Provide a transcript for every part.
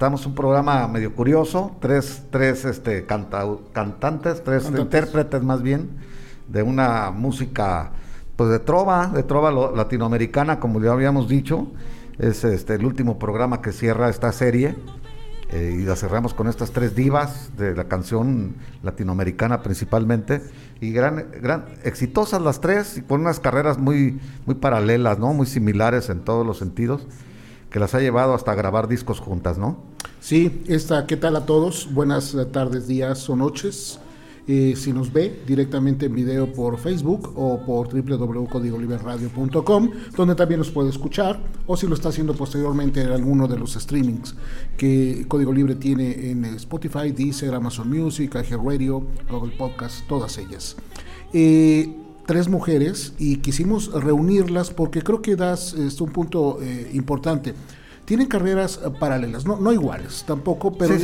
estamos un programa medio curioso, tres, tres este, cantantes, tres intérpretes más bien, de una música pues de trova, de trova latinoamericana, como ya habíamos dicho. Es este el último programa que cierra esta serie. Eh, y la cerramos con estas tres divas de la canción latinoamericana principalmente y gran, gran exitosas las tres y con unas carreras muy muy paralelas, ¿no? Muy similares en todos los sentidos que las ha llevado hasta grabar discos juntas, ¿no? Sí, esta, ¿qué tal a todos? Buenas tardes, días o noches. Eh, si nos ve directamente en video por Facebook o por www.codigoliberradio.com, donde también nos puede escuchar, o si lo está haciendo posteriormente en alguno de los streamings que Código Libre tiene en Spotify, Deezer, Amazon Music, Radio, Google Podcast, todas ellas. Eh, tres mujeres y quisimos reunirlas porque creo que das un punto eh, importante. Tienen carreras eh, paralelas, no, no iguales tampoco, pero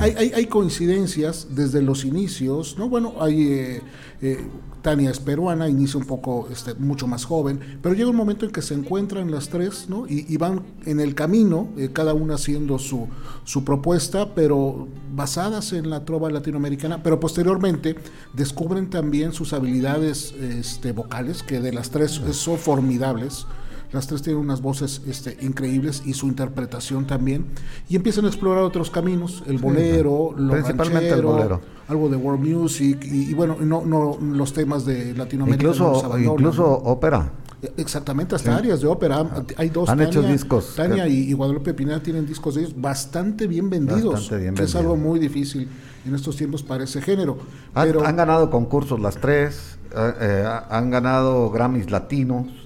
Hay, hay, coincidencias desde los inicios, ¿no? Bueno, hay eh, Tania es peruana, inicia un poco este, mucho más joven, pero llega un momento en que se encuentran las tres ¿no? y, van en el camino, eh, cada una haciendo su, su propuesta, pero basadas en la trova latinoamericana, pero posteriormente descubren también sus habilidades este, vocales, que de las tres son formidables. Las tres tienen unas voces este, increíbles y su interpretación también. Y empiezan a explorar otros caminos, el bolero, lo Principalmente el bolero. algo de world music y, bueno, no, no los temas de Latinoamérica. Incluso, incluso ópera. Exactamente, hasta áreas de ópera. Hay dos. Han hecho discos. Tania y, Guadalupe Pineda tienen discos de ellos bastante bien vendidos. que es algo muy difícil en estos tiempos para ese género. Han, han ganado concursos las tres, eh, eh, han ganado Grammys latinos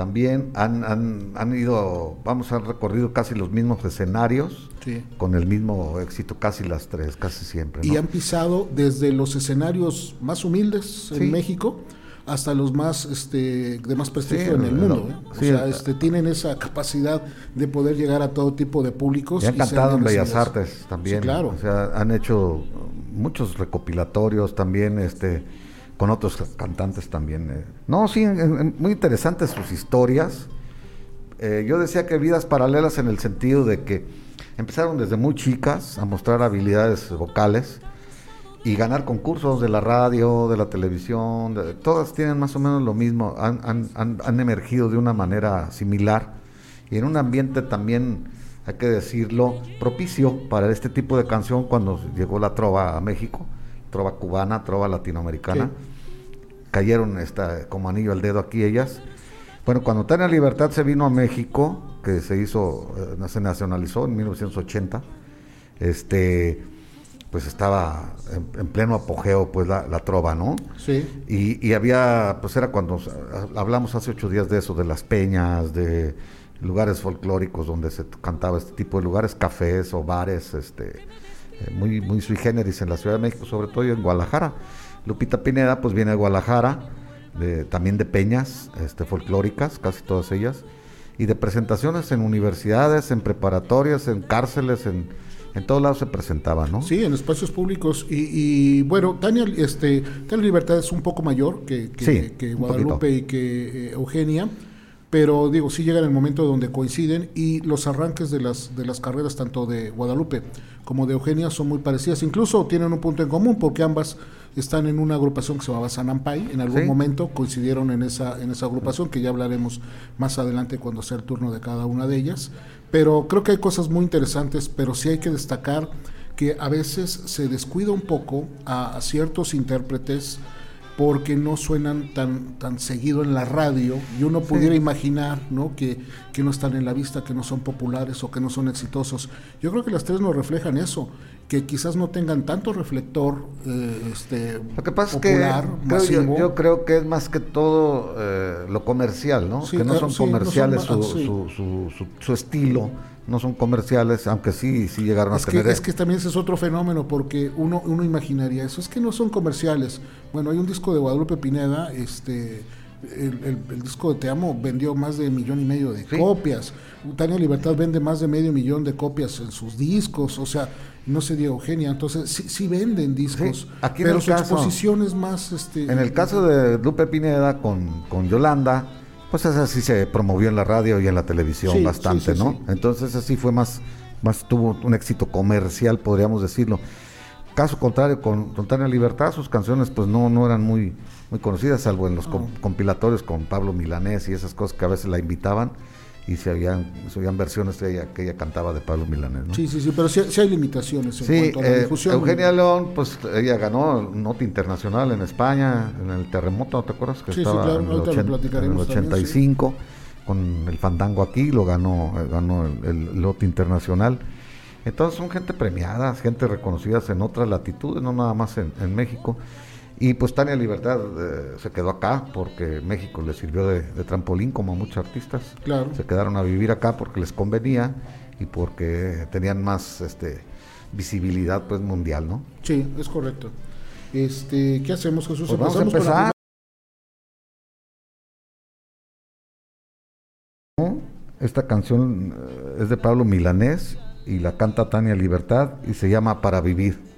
también han, han, han, ido, vamos, han recorrido casi los mismos escenarios, con el mismo éxito, casi las tres, casi siempre. Y han pisado desde los escenarios más humildes en México hasta los más este, de más prestigio en el mundo. ¿eh? O sea, este, tienen esa capacidad de poder llegar a todo tipo de públicos. Y han cantado en Bellas Artes también. claro. O sea, han hecho muchos recopilatorios también, este con otros cantantes también. Eh. No, sí, muy interesantes sus historias. Eh, yo decía que vidas paralelas en el sentido de que empezaron desde muy chicas a mostrar habilidades vocales y ganar concursos de la radio, de la televisión, todas tienen más o menos lo mismo, han, han, emergido de una manera similar y en un ambiente también, hay que decirlo, propicio para este tipo de canción cuando llegó la trova a México, trova cubana, trova latinoamericana cayeron esta, como anillo al dedo aquí ellas. Bueno, cuando Tania Libertad se vino a México, que se hizo, eh, se nacionalizó en 1980, este, pues estaba en, pleno apogeo, pues la, trova, ¿no? Sí. Y, había, pues era cuando hablamos hace ocho días de eso, de las peñas, de lugares folclóricos donde se cantaba este tipo de lugares, cafés o bares, este, eh, muy, muy sui generis en la Ciudad de México, sobre todo en Guadalajara. Lupita Pineda pues viene de Guadalajara, de, también de peñas este, folclóricas, casi todas ellas, y de presentaciones en universidades, en preparatorias, en cárceles, en, en todos lados se presentaba, ¿no? Sí, en espacios públicos. Y, bueno, Tania, este, Tania Libertad es un poco mayor que, que, Guadalupe y que eh, Eugenia pero digo, sí llega en el momento donde coinciden y los arranques de las, de las carreras tanto de Guadalupe como de Eugenia son muy parecidas, incluso tienen un punto en común porque ambas están en una agrupación que se llamaba Sanampay, en algún momento coincidieron en esa, en esa agrupación, que ya hablaremos más adelante cuando sea el turno de cada una de ellas, pero creo que hay cosas muy interesantes, pero sí hay que destacar que a veces se descuida un poco a ciertos intérpretes, porque no suenan tan, tan seguido en la radio y uno pudiera imaginar ¿no? Que, que no están en la vista, que no son populares o que no son exitosos. Yo creo que las tres nos reflejan eso. Que quizás no tengan tanto reflector eh, este, Lo que pasa popular, es que creo yo, creo que es más que todo eh, lo comercial, ¿no? Sí, que no son sí, no son comerciales ma- su, sí. su, su, su- su estilo, no son comerciales, aunque sí, sí llegaron Es a que, tener... es que también ese es otro fenómeno porque uno, uno imaginaría eso, es que no son comerciales. Bueno, hay un disco de Guadalupe Pineda, este, el, el- el disco de Te Amo vendió más de millón y medio de Sí. copias. Tania Libertad vende más de medio millón de copias en sus discos, o sea, no sé Diego Eugenia, entonces sí, sí venden discos, Sí, aquí en pero su caso- exposición es más... Este, En el caso de Lupe Pineda con, con Yolanda, pues esa sí se promovió en la radio y en la televisión Sí, bastante, ¿no? Entonces así fue más, más tuvo un éxito comercial, podríamos decirlo. Caso contrario, con, Tania Libertad, sus canciones pues no, no eran muy, muy conocidas, salvo en los com- compilatorios con Pablo Milanés y esas cosas que a veces la invitaban y se habían, se oían versiones ella, que ella cantaba de Pablo Milanés, ¿no? Sí, sí, sí, pero sí, sí hay limitaciones en Sí, cuanto a la eh, difusión. Eugenia León, pues ella ganó Nota Internacional en España, en el terremoto, ¿te acuerdas? Que Sí, sí, estaba claro, en, el ahorita lo 80 en el platicaremos también, 85, con el Fandango aquí, lo ganó, eh, ganó el, el Lote Internacional. Entonces son gente premiada, gente reconocida en otras latitudes, no nada más en, en México. Y pues Tania Libertad eh, se quedó acá porque México le sirvió de, de trampolín como a muchos artistas. Claro. Se quedaron a vivir acá porque les convenía y porque tenían más este, visibilidad pues mundial, ¿no? Sí, es correcto. Este, ¿Qué hacemos, Jesús? Pues vamos a empezar. Esta canción eh, es de Pablo Milanés y la canta Tania Libertad y se llama Para Vivir.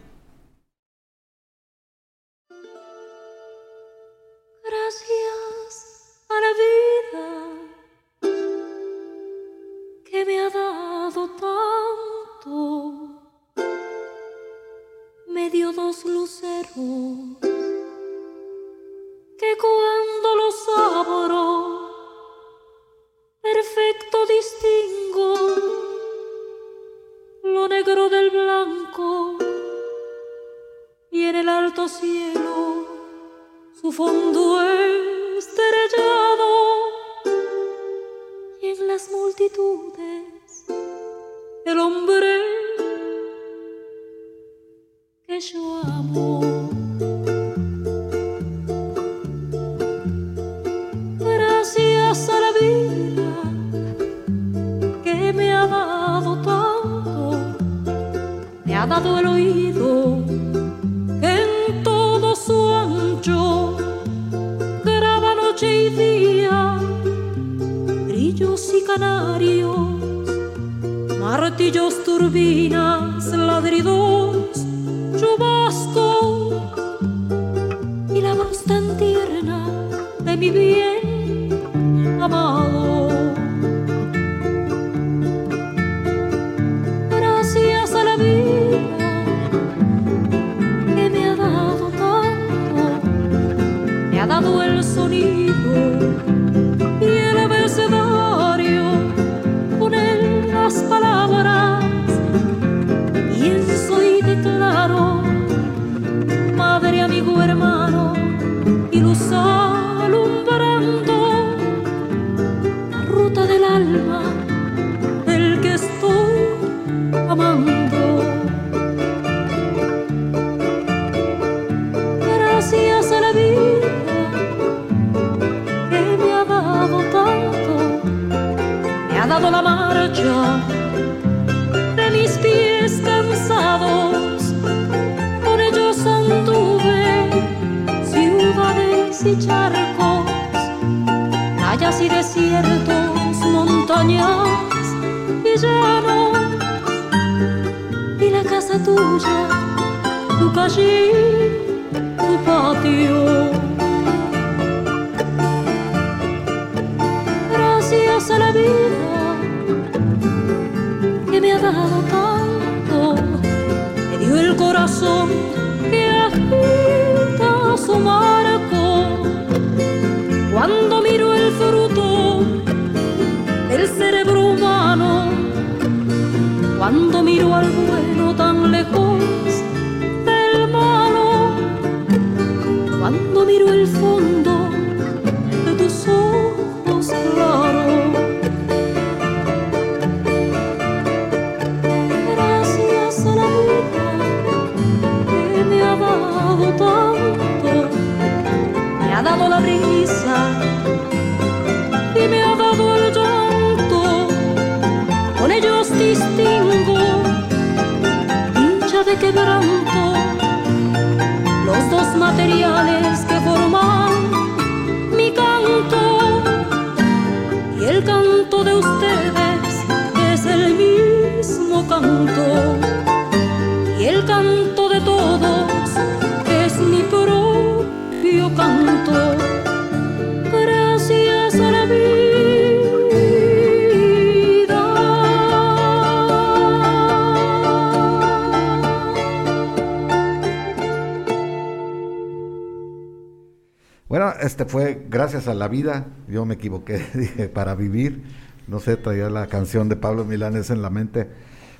Bueno, este fue Gracias a la vida. Yo me equivoqué, dije para vivir. No sé, traía la canción de Pablo Milanes en la mente.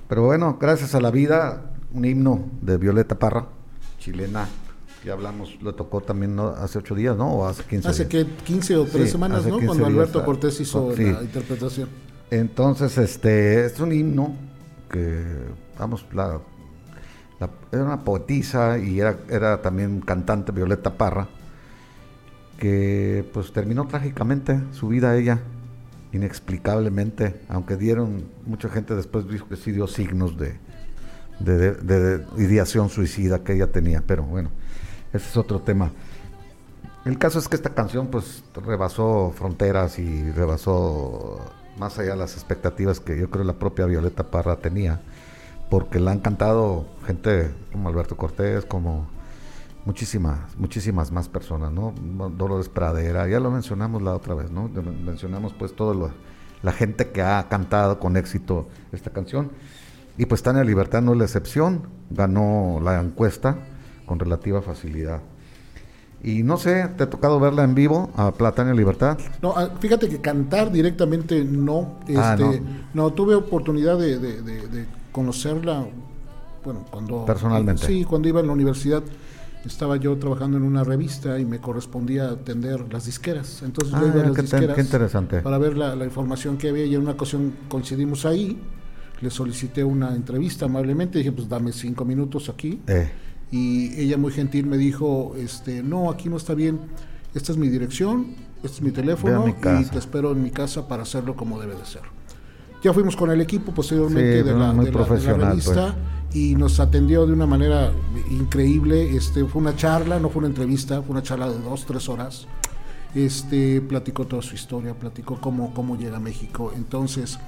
Pero bueno, Gracias a la vida, un himno de Violeta Parra, chilena. Ya hablamos, lo tocó también ¿no? hace ocho días, ¿no? O hace 15 Hace días. que 15 o 3 Sí, semanas, ¿no? 15 Cuando Alberto ah, Cortés hizo sí. la interpretación. Entonces, este, es un himno que, vamos, la, la- era una poetisa y era, era también cantante Violeta Parra, que pues terminó trágicamente su vida ella, inexplicablemente, aunque dieron, mucha gente después dijo que sí dio signos de, de, de- de ideación suicida que ella tenía, pero bueno, ese es otro tema. El caso es que esta canción pues rebasó fronteras y rebasó más allá de las expectativas que yo creo la propia Violeta Parra tenía, porque la han cantado gente como Alberto Cortés, como muchísimas, muchísimas más personas, ¿no? Dolores Pradera, ya lo mencionamos la otra vez, ¿no? Mencionamos pues todo lo, la gente que ha cantado con éxito esta canción. Y pues Tania Libertad no es la excepción, ganó la encuesta con relativa facilidad. Y no sé, ¿te ha tocado verla en vivo a Platania Libertad? No, ah, fíjate que cantar directamente no. Este, Ah, no. no. tuve oportunidad de, de- de- de conocerla, bueno, cuando... Personalmente. Sí, cuando iba en la universidad estaba yo trabajando en una revista y me correspondía atender las disqueras. Entonces Ah, yo iba a las qué disqueras qué interesante. para ver la, la información que había y en una ocasión coincidimos ahí. Le solicité una entrevista amablemente, dije, pues dame cinco minutos aquí Eh, y ella muy gentil me dijo, este, no, aquí no está bien, esta es mi dirección, este es mi teléfono mi y te espero en mi casa para hacerlo como debe de ser. Ya fuimos con el equipo posteriormente Sí, de, la, muy de la- de la profesional, revista y nos atendió de una manera increíble. Este, fue una charla, no fue una entrevista, fue una charla de dos, tres horas. Este, platicó toda su historia, platicó cómo, cómo llega a México. Entonces,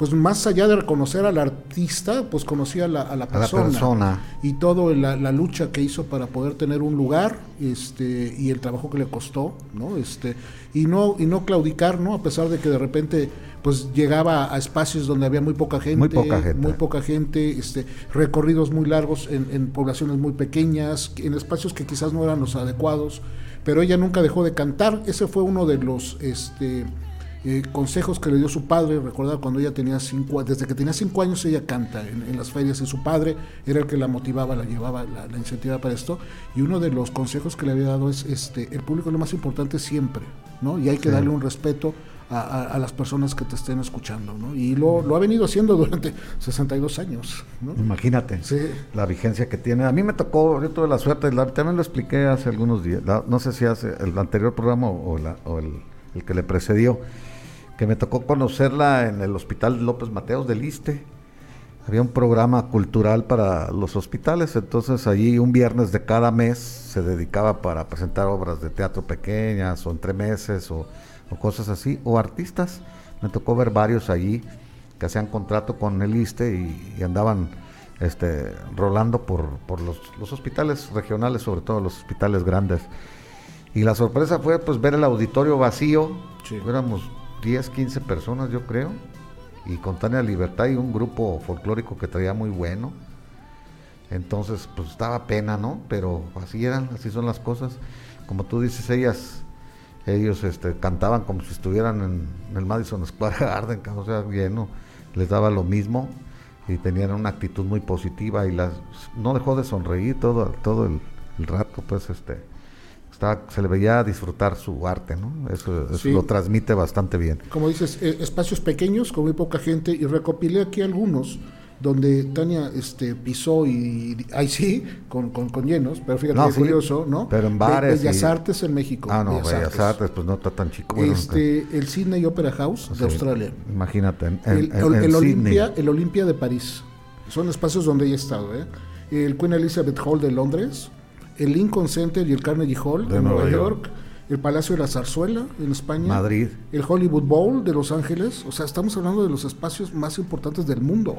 pues más allá de reconocer al artista, pues conocía a la, a la a la persona persona. y todo la, la lucha que hizo para poder tener un lugar este y el trabajo que le costó no este y no y no claudicar no a pesar de que de repente pues llegaba a espacios donde había muy poca gente Muy poca gente. muy poca gente, este recorridos muy largos en, en poblaciones muy pequeñas en espacios que quizás no eran los adecuados pero ella nunca dejó de cantar ese fue uno de los este eh, consejos que le dio su padre, recordar cuando ella tenía cinco, desde que tenía cinco años ella canta en, en las ferias y su padre era el que la motivaba, la llevaba, la, la incentivaba para esto y uno de los consejos que le había dado es este, el público es lo más importante siempre, ¿no? Y hay que Sí. darle un respeto a, a- a las personas que te estén escuchando, ¿no? Y lo, lo ha venido haciendo durante 62 años, ¿no? Imagínate Sí. la vigencia que tiene. A mí me tocó, yo tuve la suerte, la- también lo expliqué hace algunos días, la- no sé si hace el anterior programa o, la- o el, el que le precedió, que me tocó conocerla en el Hospital López Mateos del Iste. Había un programa cultural para los hospitales, entonces allí un viernes de cada mes se dedicaba para presentar obras de teatro pequeñas o entre meses o, o cosas así, o artistas. Me tocó ver varios allí que hacían contrato con el ISTE y, y andaban este, rolando por, por los, los hospitales regionales, sobre todo los hospitales grandes. Y la sorpresa fue pues ver el auditorio vacío, Sí. éramos 10, 15 personas yo creo, y con Tania Libertad y un grupo folclórico que traía muy bueno. Entonces, pues estaba pena, ¿no? Pero así eran, así son las cosas. Como tú dices, ellas, ellos este, cantaban como si estuvieran en, el Madison Square Garden, o sea, lleno, les daba lo mismo y tenían una actitud muy positiva y las no dejó de sonreír todo, todo el, el rato, pues este se le veía disfrutar su arte, ¿no? Eso, eso Sí. lo transmite bastante bien. como dices, eh, espacios pequeños con muy poca gente y recopilé aquí algunos donde Tania este, pisó y, y- ahí sí, con, con, con llenos, pero fíjate No, qué sí, curioso, ¿no? pero en Be- bares Bellas y- Artes en México. Ah, no, Bellas Artes, pues no está tan chico. bueno, Este, el Sydney Opera House de Australia. Imagínate, en, El, en- el- el. Olimpia, el Olimpia de París. Son espacios donde ha estado, ¿eh? El Queen Elizabeth Hall de Londres, el Lincoln Center y el Carnegie Hall de, Nueva, Nueva York, el Palacio de la Zarzuela en España, Madrid. el Hollywood Bowl de Los Ángeles. O sea, estamos hablando de los espacios más importantes del mundo.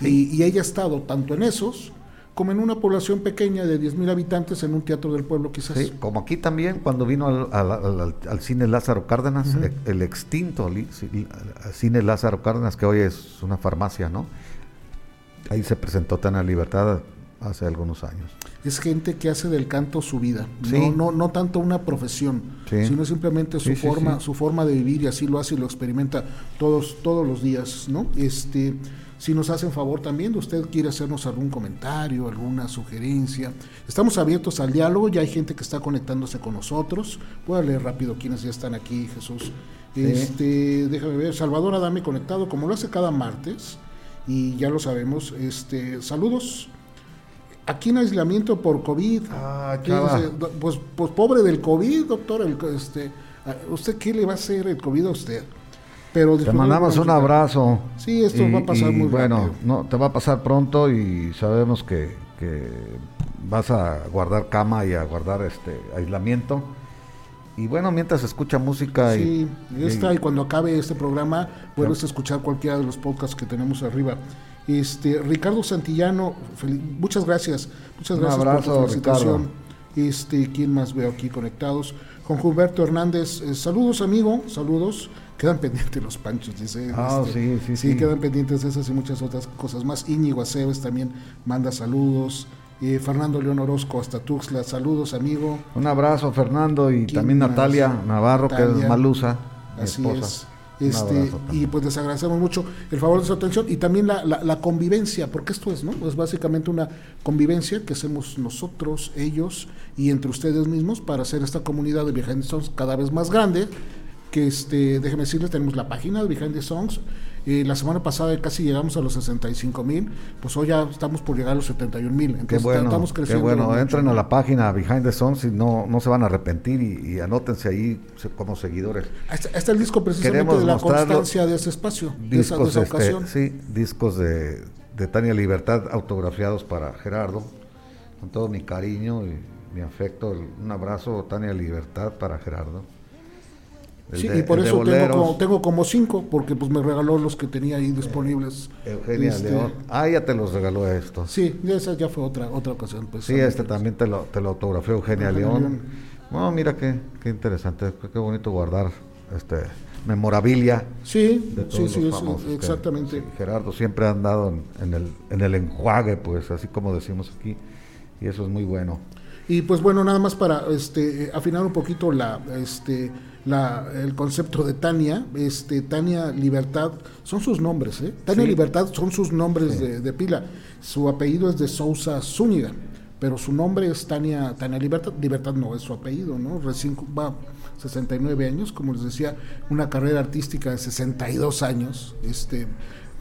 Y, y ella ha estado tanto en esos como en una población pequeña de 10.000 habitantes en un teatro del pueblo, quizás. Sí, como aquí también, cuando vino al, al- al- al- al cine Lázaro Cárdenas, el, el extinto cine Lázaro Cárdenas, que hoy es una farmacia, ¿no? Ahí se presentó Tana Libertad hace algunos años. es gente que hace del canto su vida, Sí. no, no, no tanto una profesión, Sí. sino simplemente su Sí, forma, su forma de vivir y así lo hace y lo experimenta todos, todos los días, ¿no? Este, si nos hacen favor también, usted quiere hacernos algún comentario, alguna sugerencia, estamos abiertos al diálogo, ya hay gente que está conectándose con nosotros, voy a leer rápido quienes ya están aquí, Jesús. Este, déjame ver, Salvador Adame conectado, como lo hace cada martes, y ya lo sabemos, este, saludos. Aquí en aislamiento por COVID. Ah, ¿Qué chava. dice? Do- Pues, pues pobre del COVID, doctor. el este, ¿Usted qué le va a hacer el COVID a usted? Pero Te mandamos un abrazo. Sí, esto va a pasar muy bueno, rápido. no, te va a pasar pronto y sabemos que, que vas a guardar cama y a guardar este aislamiento. Y bueno, mientras escucha música Sí, y, esta y cuando acabe este programa puedes escuchar cualquiera de los podcasts que tenemos arriba. Este Ricardo Santillano, muchas gracias, muchas Un gracias abrazo, por tu felicitación. Este, ¿quién más veo aquí conectados? Juan Gilberto Hernández, eh, saludos amigo, saludos. Quedan pendientes los panchos, dice. Ah, este, sí, sí, sí. quedan pendientes esas y muchas otras cosas más. Íñigo Aceves también manda saludos. Eh, Fernando León Orozco hasta Tuxtla, saludos amigo. un abrazo Fernando y ¿Quién también? Natalia Navarro, que es Malusa, Así esposa. es. Este, abrazo y pues les agradecemos mucho el favor de su atención y también la, la- la convivencia, porque esto es, ¿no? Es básicamente una convivencia que hacemos nosotros, ellos y entre ustedes mismos para hacer esta comunidad de Behind the Songs cada vez más grande. Que este, déjenme decirles, tenemos la página de Behind the Songs. Eh, la semana pasada casi llegamos a los 65 mil, pues hoy ya estamos por llegar a los 71 mil. Qué Entonces bueno, estamos qué creciendo. bueno. mucho. Entren a la página Behind the Songs y no, no se van a arrepentir y, y anótense ahí como seguidores. Ahí está el disco precisamente Queremos de la constancia de ese espacio, de esa, de Discos, esa este, ocasión. sí, discos de, de Tania Libertad autografiados para Gerardo, con todo mi cariño y mi afecto. el- Un abrazo, Tania Libertad para Gerardo. Sí, de- y por eso tengo como, tengo como cinco, porque pues me regaló los que tenía ahí disponibles. Eugenia Este, León. Ah, ya te los regaló estos. Sí, esa ya fue otra otra ocasión. Pues, Sí, este también te lo, te lo autografió Eugenia Eugenia León. León. Bueno, mira qué, qué interesante, qué, bonito guardar este memorabilia Sí, de sí, todos sí, los que- exactamente. sí, Gerardo siempre ha andado en, en el, en el enjuague, pues así como decimos aquí, y eso es muy bueno. Y pues bueno, nada más para este afinar un poquito la este la el concepto de Tania, este Tania Libertad son sus nombres, ¿eh? Tania Sí. Libertad son sus nombres de, de pila. Su apellido es de Sousa Zúñiga, pero su nombre es Tania Tania Libertad. Libertad no es su apellido, ¿no? Recién va 69 años, como les decía, una carrera artística de 62 años, este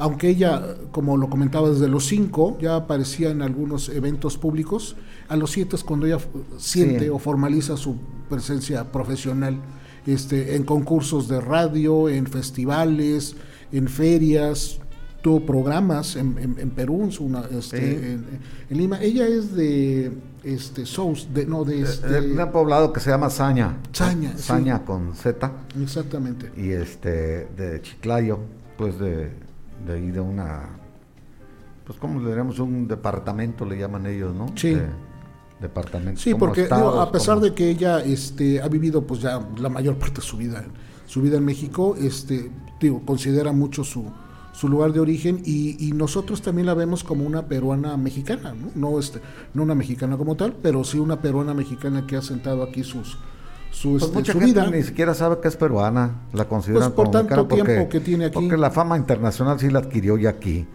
aunque ella, como lo comentaba desde los 5, ya aparecía en algunos eventos públicos, a los 7 es cuando ella siente Sí. o formaliza su presencia profesional este, en concursos de radio, en festivales, en ferias, tuvo programas en, en- en Perú, una, este, Sí. en, en Lima. Ella es de este, Sous, de, no, de este, Eh, un poblado que se llama Saña. Saña, sí. Saña con Z. exactamente. Y este, de Chiclayo, pues de, de ahí de una, pues como le diríamos, un departamento le llaman ellos, ¿no? Sí. De- departamento. Sí, porque digo, a pesar como- de que ella este, ha vivido pues ya la mayor parte de su vida, su vida en México, este, digo, considera mucho su, su lugar de origen y, y nosotros también la vemos como una peruana mexicana, ¿no? No, este, no una mexicana como tal, pero sí una peruana mexicana que ha sentado aquí sus, su, Pues este, mucha su gente vida. ni siquiera sabe que es peruana, la consideran Pues por como tanto mexicana porque, tiempo que tiene aquí. Porque la fama internacional sí la adquirió ya aquí.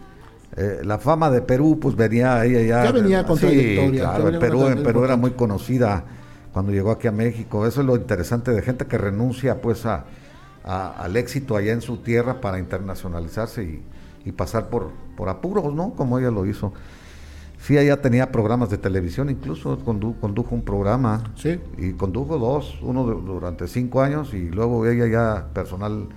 Eh, la fama de Perú, pues venía ella ya. Ya venía con sí, trayectoria, Claro, venía Perú, en Perú era muy conocida cuando llegó aquí a México. Eso es lo interesante de gente que renuncia pues a, a- al éxito allá en su tierra para internacionalizarse y, y pasar por, por apuros, ¿no? Como ella lo hizo. Sí, ella tenía programas de televisión, incluso condujo un programa. Sí. Y condujo dos, uno durante cinco años y luego ella ya personal,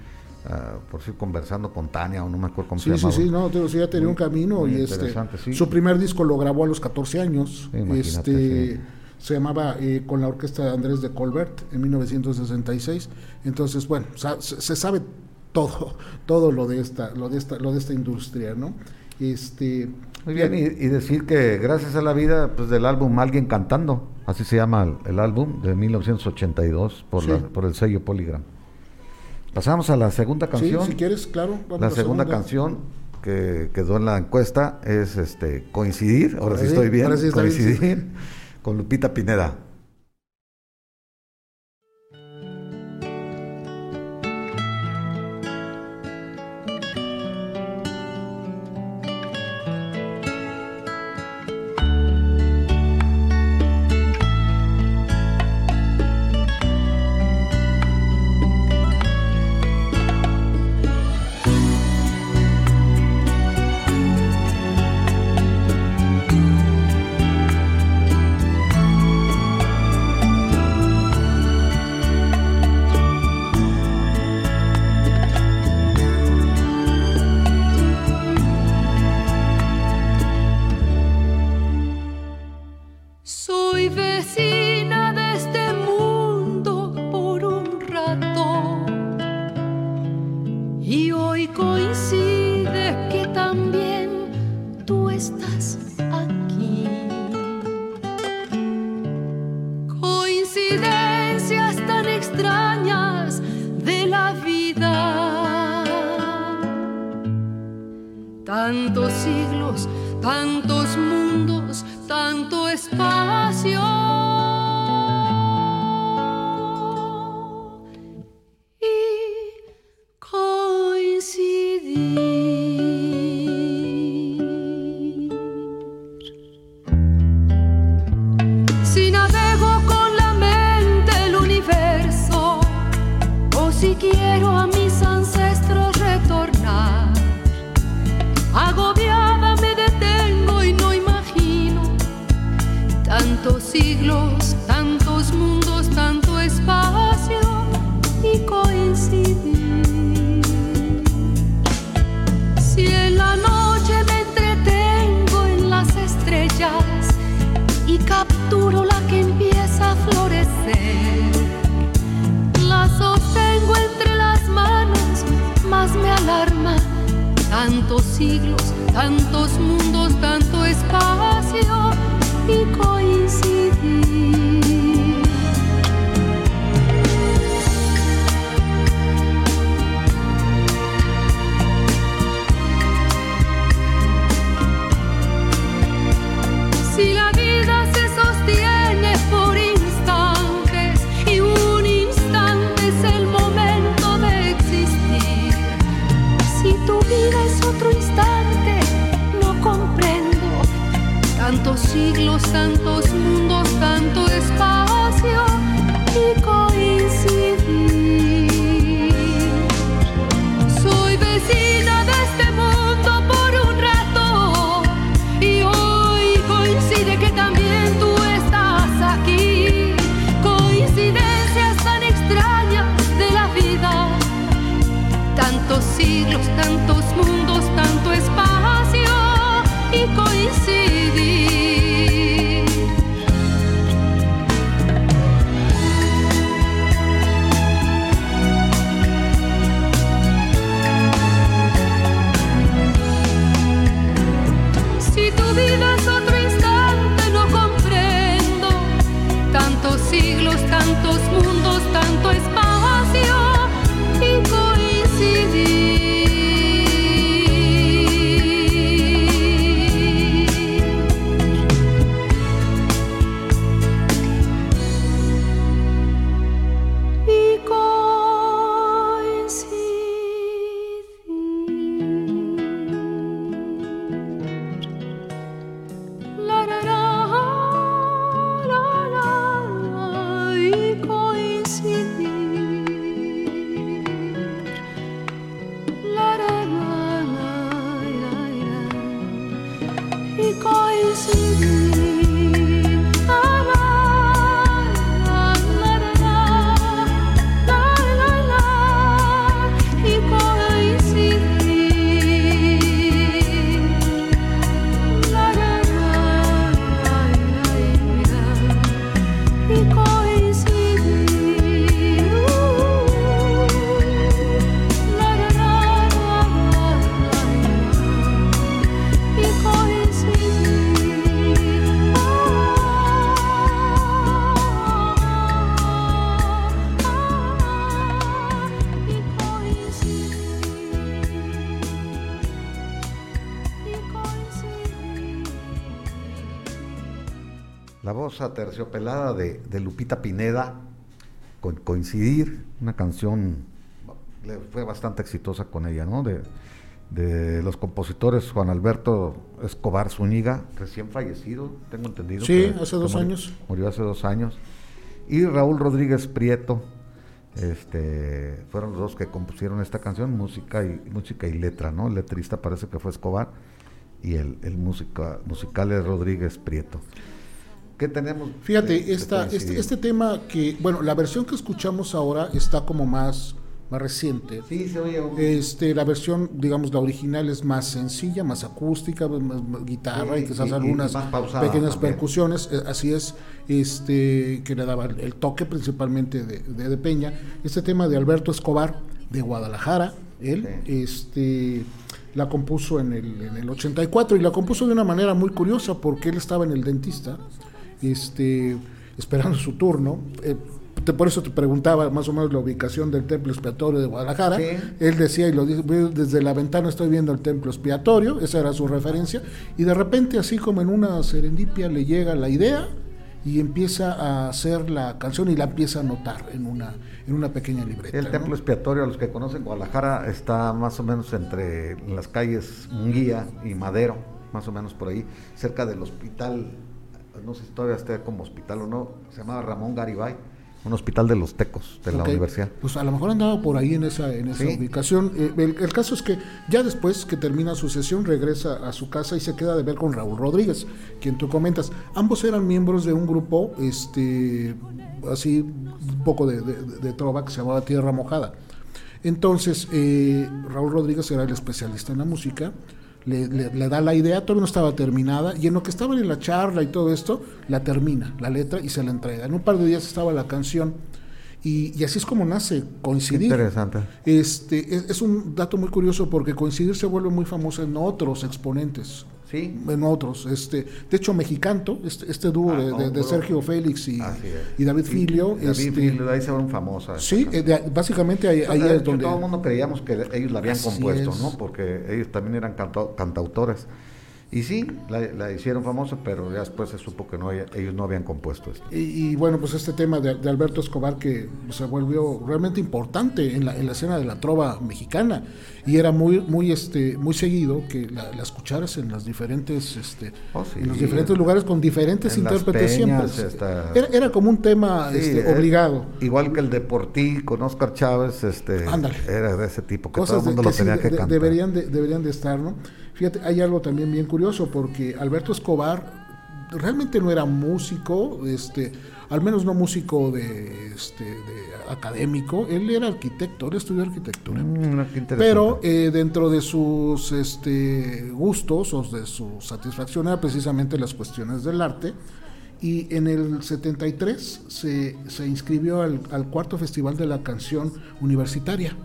ah, por si conversando con Tania o no me acuerdo cómo sí, se Sí, sí, no, sí, ya tenía un camino y este, su primer disco lo grabó a los 14 años. este, Se llamaba eh, con la orquesta de Andrés de Colbert en 1966. Entonces, bueno, se sabe todo, todo lo de esta, lo de esta, lo de esta industria, ¿no? Este, Muy bien, y, decir que gracias a la vida, pues del álbum Alguien Cantando, así se llama el, álbum de 1982 por, por el sello Polygram. Pasamos a la segunda canción. Sí, si quieres, claro. la, segunda, canción que quedó en la encuesta es este Coincidir, ahora, sí, estoy bien, Coincidir, con Lupita Pineda. Voz aterciopelada de, de Lupita Pineda, con Coincidir, una canción le fue bastante exitosa con ella, ¿no? De, de los compositores Juan Alberto Escobar Zúñiga, recién fallecido, tengo entendido. Sí, que- hace dos murió- años. Murió hace dos años. Y Raúl Rodríguez Prieto, este, fueron los dos que compusieron esta canción, música y, música y letra, ¿no? El letrista parece que fue Escobar y el, el música, musical es Rodríguez Prieto. ¿Qué tenemos? Fíjate, de esta, este, este tema que, bueno, la versión que escuchamos ahora está como más, más reciente. Sí, se oye un... Este, la versión, digamos, la original es más sencilla, más acústica, más, más guitarra Sí, y quizás y- algunas pequeñas también. percusiones, eh, así es, este, que le daba el, toque principalmente de, de, de Peña. Este tema de Alberto Escobar, de Guadalajara, él, este, la compuso en el, en el 84 y la compuso de una manera muy curiosa porque él estaba en el dentista, este, esperando su turno. eh, te- por eso te preguntaba más o menos la ubicación del templo expiatorio de Guadalajara. Sí. Él decía, y lo dice, "Veo desde la ventana estoy viendo el templo expiatorio, esa era su referencia, y de repente, así como en una serendipia, le llega la idea y empieza a hacer la canción y la empieza a anotar en una, en una pequeña libreta. El ¿no? templo expiatorio, a los que conocen Guadalajara, está más o menos entre las calles Munguía y Madero, más o menos por ahí, cerca del hospital, no sé si todavía está como hospital o no, se llamaba Ramón Garibay, un hospital de los tecos de la universidad. Pues a lo mejor andaba por ahí en esa, en esa Sí. ubicación. Eh, el, el caso es que ya después que termina su sesión regresa a su casa y se queda de ver con Raúl Rodríguez, quien tú comentas. Ambos eran miembros de un grupo, este, así un poco de, de, de trova que se llamaba Tierra Mojada. Entonces eh, Raúl Rodríguez era el especialista en la música. Le, le- le da la idea, todavía no estaba terminada, y en lo que estaban en la charla y todo esto, la termina, la letra, y se la entrega. En un par de días estaba la canción, y, y así es como nace Coincidir. interesante. Este, es, es un dato muy curioso porque Coincidir se vuelve muy famoso en otros exponentes, Sí, en otros. Este, de hecho, Mexicanto, este, este dúo Ah, de, de-. Sergio Félix y, y David Filio. David este, Filio, ahí se fueron famosas. sí, eh, de- básicamente ahí, ahí es donde... todo el mundo creíamos que ellos la habían compuesto, es. ¿no? Porque ellos también eran canto- cantautores. Y sí, la, la hicieron famosa, pero ya después se supo que no, ellos no habían compuesto esto. Y, y bueno, pues este tema de, de Alberto Escobar que se volvió realmente importante en la, en la escena de la trova mexicana y era muy muy este muy seguido que la, la escucharas en las diferentes este Oh, sí. en los diferentes lugares con diferentes intérpretes peñas, siempre era, era como un tema Sí, este, eh, obligado Igual que el de por ti con Oscar Chávez, este, Ándale. era de ese tipo, que todo cosas el de- mundo que lo tenía de- que de- cantar. deberían de, deberían de estar no fíjate hay algo también bien curioso porque Alberto Escobar realmente no era músico este al menos no músico de este de académico él era arquitecto él estudió arquitectura Mm, pero eh, dentro de sus este, gustos o de su satisfacción era precisamente las cuestiones del arte. Y en el 73 se, se inscribió al, al cuarto Festival de la Canción Universitaria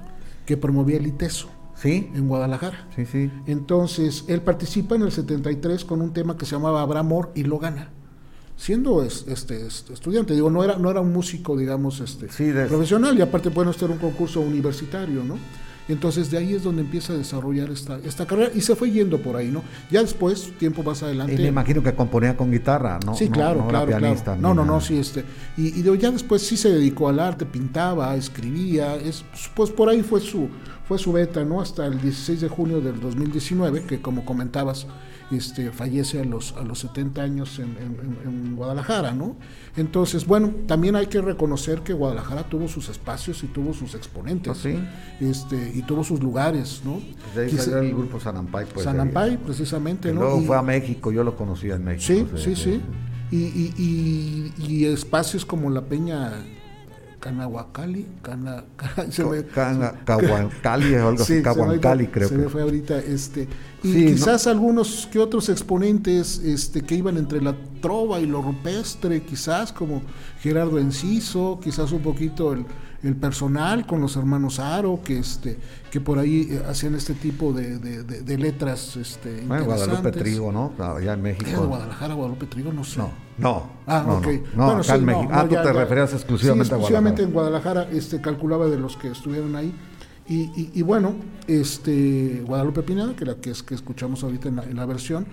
que promovía el ITESO sí, en Guadalajara. sí, sí. Entonces, él participa en el 73 con un tema que se llamaba Habrá Amor y lo gana. Siendo es- este, este, estudiante, digo, no era, no era un músico, digamos, este, Sí, de- profesional, y aparte, bueno, este era un concurso universitario, ¿no? Entonces, de ahí es donde empieza a desarrollar esta, esta carrera y se fue yendo por ahí, ¿no? Ya después, tiempo más adelante. Y me imagino que componía con guitarra, ¿no? Sí, No- claro, no era claro, pianista claro. No, no, no, sí, este. Y, ya después sí se dedicó al arte, pintaba, escribía, es, pues por ahí fue su, fue su beta, ¿no? Hasta el 16 de junio del 2019, que como comentabas, este, fallece a los, a los 70 años en, en- Guadalajara, ¿no? Entonces, bueno, también hay que reconocer que Guadalajara tuvo sus espacios y tuvo sus exponentes. Ah, sí. Este, y tuvo sus lugares, ¿no? De ahí Quise- salió el grupo Sanampay. Pues. Sanampay, precisamente, ¿no? luego Y- fue a México, yo lo conocía en México. Sí, o sea, sí, sí. Y, y, y espacios como la Peña Canahuacali, Cana, Cana- se me- Cana- Cahuancali o algo Sí, así, Cahuancali creo se que me fue ahorita este y Sí, ¿no? quizás algunos que otros exponentes este que iban entre la trova y lo rupestre quizás como Gerardo Enciso quizás un poquito el, el personal con los hermanos Aro que este que por ahí eh, hacían este tipo de, de- de- de letras este Bueno, Guadalupe interesantes. Trigo, ¿no? Allá en ¿Era de México. Guadalajara Guadalupe Trigo no sé No, no. Ah, no, ok. No, no, Bueno, acá sí, en México. ah, tú te ya. referías exclusivamente Sí, a exclusivamente Guadalajara. en Guadalajara, este, calculaba de los que estuvieron ahí. Y, y- y bueno, este, Guadalupe Pineda, que la que es que escuchamos ahorita en la, en la versión,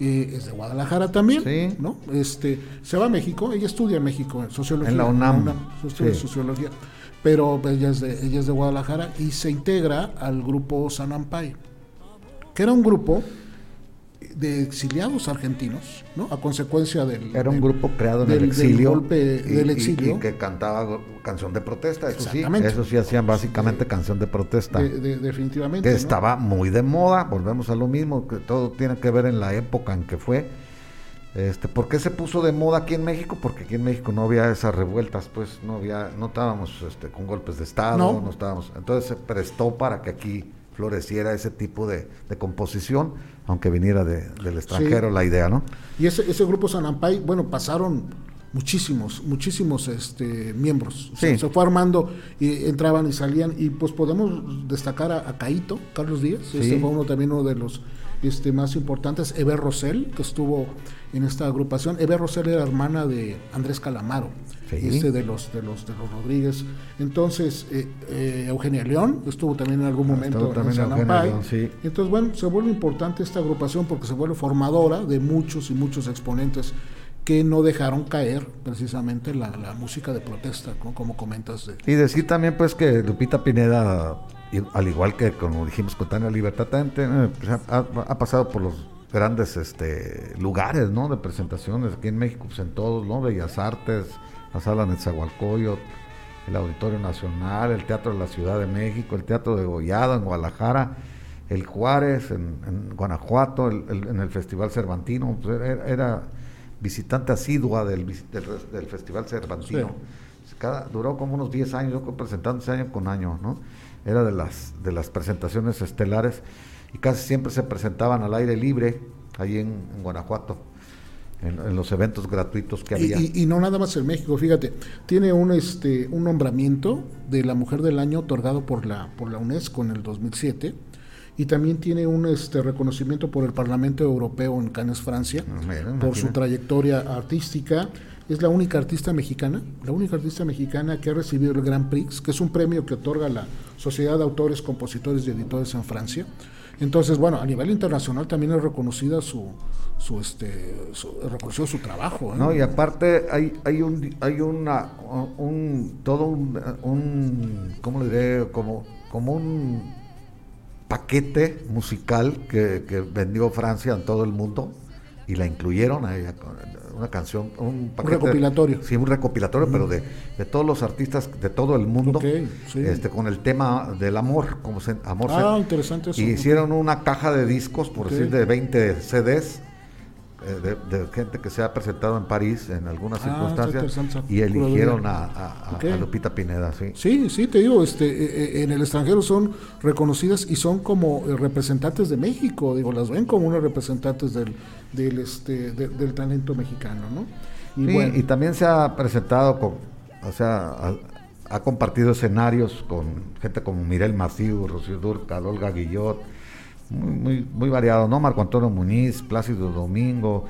eh, es de Guadalajara también, Sí. ¿no? Este, se va a México, ella estudia en México, en sociología. En la UNAM. estudia Sí. sociología, pero ella es, de, ella es de Guadalajara y se integra al grupo Sanampay, que era un grupo de exiliados argentinos, ¿no? A consecuencia del... Era un del- grupo creado en del- el del exilio. golpe del exilio. y que cantaba canción de protesta, eso sí. Eso sí hacían básicamente canción de protesta. de- de- definitivamente. que ¿no? estaba muy de moda, volvemos a lo mismo, que todo tiene que ver en la época en que fue. Este, ¿Por qué se puso de moda aquí en México? Porque aquí en México no había esas revueltas, pues no había, no estábamos este, con golpes de Estado, No. no. estábamos, entonces se prestó para que aquí floreciera ese tipo de, de composición, aunque viniera de- del extranjero la idea, ¿no? Y ese, ese grupo Sanampay, bueno, pasaron muchísimos, muchísimos este, miembros. Sí. se fue armando y entraban y salían. Y pues podemos destacar a, a Caito, Carlos Díaz. Este Sí. fue uno también uno de los este, más importantes. Eber Rosell, que estuvo en esta agrupación. Eber Rosell era hermana de Andrés Calamaro. Sí. Este de los de los de los Rodríguez. Entonces, eh, eh, Eugenia León estuvo también en algún momento Estuvo en Eugenia Sanampay. León, sí. Entonces, bueno, se vuelve importante esta agrupación porque se vuelve formadora de muchos y muchos exponentes que no dejaron caer precisamente la, la música de protesta, ¿no? como comentas. De, Y decir también pues que Lupita Pineda, y- al igual que como dijimos con Tania Libertad, también tiene, pues, ha, ha pasado por los grandes este, lugares ¿no? de presentaciones aquí en México, pues en todos, ¿no? Bellas Artes, la sala Netzahualcoyot, el Auditorio Nacional, el Teatro de la Ciudad de México, el Teatro de Gollado en Guadalajara, el Juárez en, en Guanajuato, el- el- en el Festival Cervantino, pues, era, era visitante asidua del, vis- del, del Festival Cervantino. Cada, duró como unos 10 años, yo presentándose año con año, ¿no? Era de las, de las presentaciones estelares y casi siempre se presentaban al aire libre, allí en, en Guanajuato, en, en los eventos gratuitos que había. y- y no nada más en México, fíjate, tiene un este un nombramiento de la Mujer del Año otorgado por la por la UNESCO en el 2007 y también tiene un este reconocimiento por el Parlamento Europeo en Cannes, Francia, Ah, Mira, por su trayectoria artística. Es la única artista mexicana, la única artista mexicana que ha recibido el Grand Prix, que es un premio que otorga la Sociedad de Autores, Compositores y Editores en Francia. Entonces, bueno, a nivel internacional también es reconocida su, su este, su, reconoció su trabajo. ¿eh? No, y aparte hay, hay un hay una un todo un, un ¿cómo le diré? como como un paquete musical que, que vendió Francia en todo el mundo y la incluyeron a ella una canción, un, paquete- recopilatorio. Sí, un recopilatorio, pero de, de todos los artistas de todo el mundo, Ok, sí. este con el tema del amor, como se, amor se- Ah, interesante eso. y hicieron una caja de discos, por Ok. decir, de 20 CDs, de, de gente que se ha presentado en París en algunas Ah, circunstancias, y eligieron a, Lupita Pineda, sí. Sí, sí, te digo, este, eh, eh, en el extranjero son reconocidas y son como eh, representantes de México, digo, las ven como unas representantes del, del, este, de- del talento mexicano, ¿no? Y Sí, bueno, y también se ha presentado con, o sea, ha, ha compartido escenarios con gente como Mirel Maciú, Rocío Durcal, Olga Guillot, muy, muy, muy variado, ¿no? Marco Antonio Muñiz, Plácido Domingo,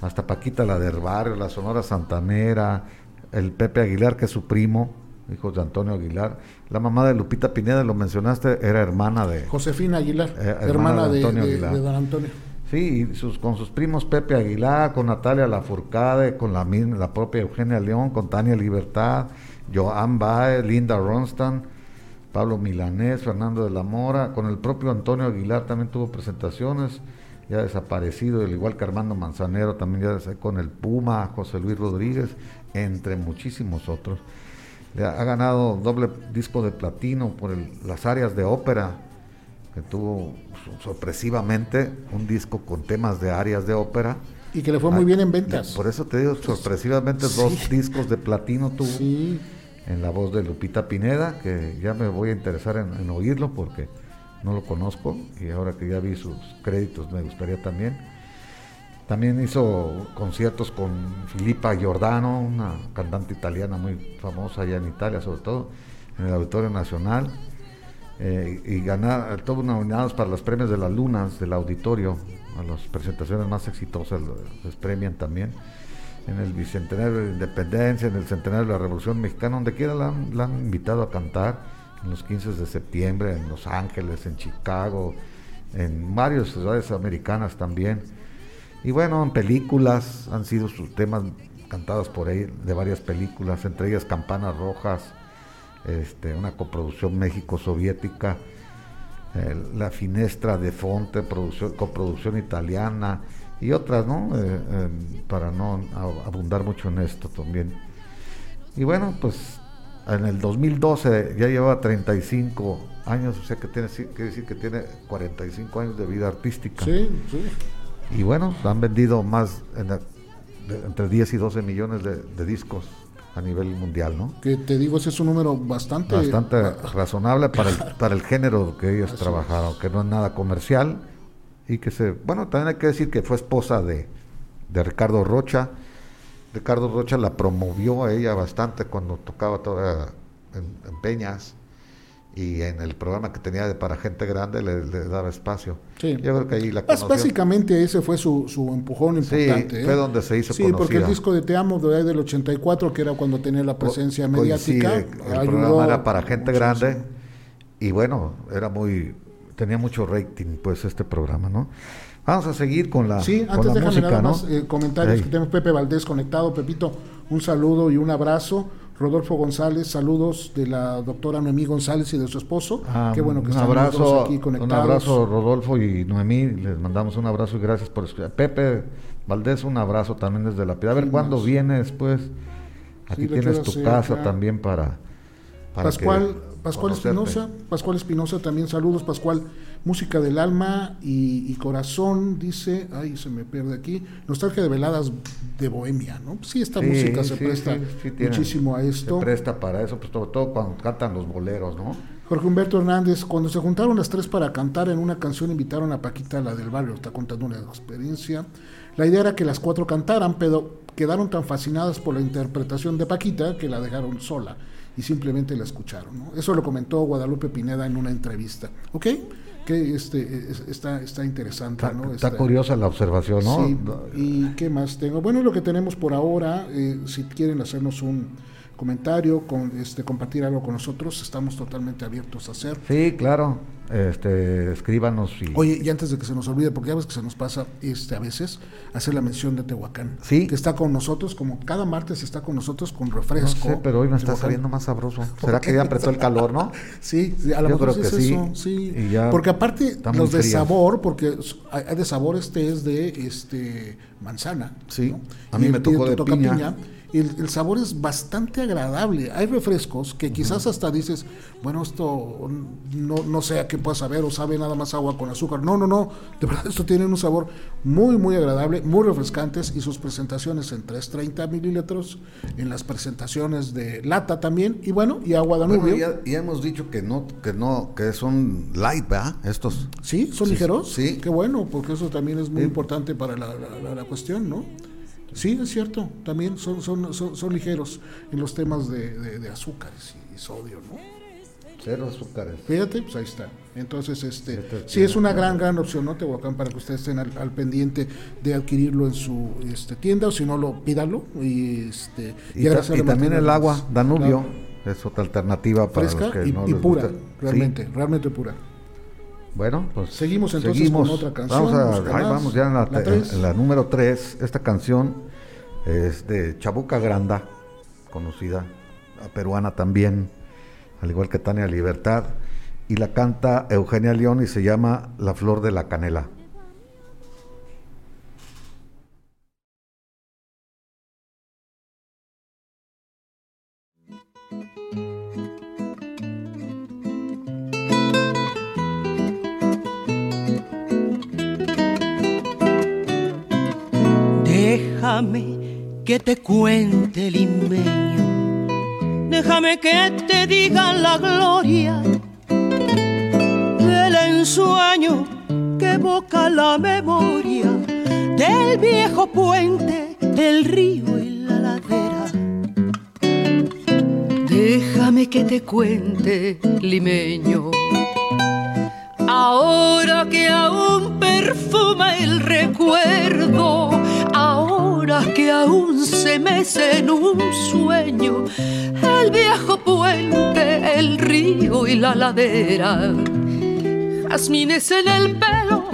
hasta Paquita la del Barrio, la Sonora Santanera, el Pepe Aguilar, que es su primo, hijo de Antonio Aguilar. La mamá de Lupita Pineda, lo mencionaste, era hermana de... Josefina Aguilar, Eh, hermana hermana de Antonio de- Aguilar. de don Antonio. Sí, y sus, con sus primos Pepe Aguilar, con Natalia Lafourcade, con la, misma- la propia Eugenia León, con Tania Libertad, Joan Baez, Linda Ronstan, Pablo Milanés, Fernando de la Mora, con el propio Antonio Aguilar también tuvo presentaciones, ya desaparecido, al igual que Armando Manzanero, también ya con el Puma, José Luis Rodríguez, entre muchísimos otros. Ha ganado doble disco de platino por el- las áreas de ópera, que tuvo so- sorpresivamente un disco con temas de áreas de ópera. Y que le fue muy Ah, bien en ventas. Por eso te digo, sorpresivamente dos discos de platino tuvo Sí, en la voz de Lupita Pineda, que ya me voy a interesar en, oírlo porque no lo conozco y ahora que ya vi sus créditos me gustaría también. También hizo conciertos con Filippa Giordano, una cantante italiana muy famosa allá en Italia sobre todo, en el Auditorio Nacional. eh, y ganar, todos nominados para los premios de las lunas del auditorio, a las presentaciones más exitosas les premian también. En el Bicentenario de la Independencia, en el Centenario de la Revolución Mexicana, donde quiera la han, invitado a cantar, en los 15 de septiembre, en Los Ángeles, en Chicago, en varias ciudades americanas también. Y bueno, en películas han sido sus temas cantados por él de varias películas, entre ellas Campanas Rojas, este, una coproducción México-Soviética, eh, La Finestra de Fonte, producción, coproducción italiana y otras, ¿no? Eh, eh, para no abundar mucho en esto también. Y bueno, pues en el 2012 ya llevaba 35 años, o sea que tiene que decir que tiene 45 años de vida artística. Sí, sí. Y bueno, han vendido más entre 10 y 12 millones de, discos a nivel mundial, ¿no? Que te digo, ese es un número bastante... Bastante razonable para el, para el género que ellos trabajaron, que no es nada comercial y que se... Bueno, también hay que decir que fue esposa de, de Ricardo Rocha. Ricardo Rocha la promovió a ella bastante cuando tocaba toda en Peñas y en el programa que tenía de para gente grande le, daba espacio. Sí. Yo creo que ahí la conoció. Básicamente ese fue su, su empujón importante. Sí, ¿eh? fue donde se hizo Sí, porque el disco de Te Amo de del 84, que era cuando tenía la presencia mediática. el programa era para gente grande y bueno, era muy tenía mucho rating pues este programa, ¿no? Vamos a seguir con la Sí, antes déjame nada más eh, comentarios que tenemos Pepe Valdés conectado, Pepito, un saludo y un abrazo. Rodolfo González, saludos de la doctora Noemí González y de su esposo. Ah, Qué bueno que están abrazo, aquí conectados. Un abrazo, Rodolfo y Noemí. Les mandamos un abrazo y gracias por escuchar. Pepe Valdés, un abrazo también desde la piedad. A ver cuándo viene después. Aquí tienes tu casa también para, Pascual, Pascual Espinosa, Pascual Espinosa también saludos, Pascual música del alma y, corazón, dice, ay, se me pierde aquí, nostalgia de veladas de Bohemia, ¿no? Sí, esta música se presta muchísimo a esto. Se presta para eso, pues sobre todo cuando cantan los boleros, ¿no? Jorge Humberto Hernández, cuando se juntaron las tres para cantar en una canción, invitaron a Paquita, la del barrio, está contando una experiencia. La idea era que las cuatro cantaran, pero quedaron tan fascinadas por la interpretación de Paquita que la dejaron sola y simplemente la escucharon. ¿no? Eso lo comentó Guadalupe Pineda en una entrevista. ¿Ok? que este está, está interesante. Está, ¿no? está, curiosa la observación, ¿no? Sí, ¿y qué más tengo? Bueno, lo que tenemos por ahora, eh, si quieren hacernos un comentario, con, este, compartir algo con nosotros, estamos totalmente abiertos a hacer. Sí, claro, este, escríbanos. Y... Oye, y antes de que se nos olvide, porque ya ves que se nos pasa este, a veces, hacer la mención de Tehuacán, sí. que está con nosotros, como cada martes está con nosotros con refresco. No sé, pero hoy me está saliendo más sabroso. ¿Será que ya apretó el calor, no? sí, a lo mejor creo que sí. sí. porque aparte, los de sabor, porque hay de sabor, este es de este manzana. Sí, a mí me tocó de piña el, sabor es bastante agradable. Hay refrescos que quizás hasta dices, bueno, esto no, no sé a qué pueda saber o sabe nada más agua con azúcar. No, no, no. De verdad, esto tiene un sabor muy, muy agradable, muy refrescantes y sus presentaciones en 330 mililitros, en las presentaciones de lata también y bueno, y agua Danubio. Bueno, ya, hemos dicho que no, que no, que son light, ¿verdad? Estos. Sí, son ligeros. Sí. Qué bueno, porque eso también es muy importante para la, la cuestión, ¿no? Sí, es cierto, también son, son, son, ligeros en los temas de, de, azúcares y, sodio, ¿no? Cero azúcares. Fíjate, pues ahí está. Entonces, este, este sí es una gran, gran opción, ¿no? Tehuacán, para que ustedes estén al, pendiente de adquirirlo en su este, tienda, o si no, lo pídalo. Y, este, y, también el agua, Danubio, es otra alternativa para fresca los que y, y pura, realmente, realmente pura. Bueno, pues seguimos entonces con otra canción. Vamos, vamos ya en la, número 3. Esta canción es de Chabuca Granda, conocida, peruana también, al igual que Tania Libertad, y la canta Eugenia León y se llama La Flor de la Canela. Déjame que te cuente el limeño, déjame que te diga la gloria del ensueño que evoca la memoria del viejo puente, del río y la ladera. Déjame que te cuente, limeño, ahora que aún perfuma el recuerdo que aún se mece en un sueño el viejo puente, el río y la ladera, jazmines en el pelo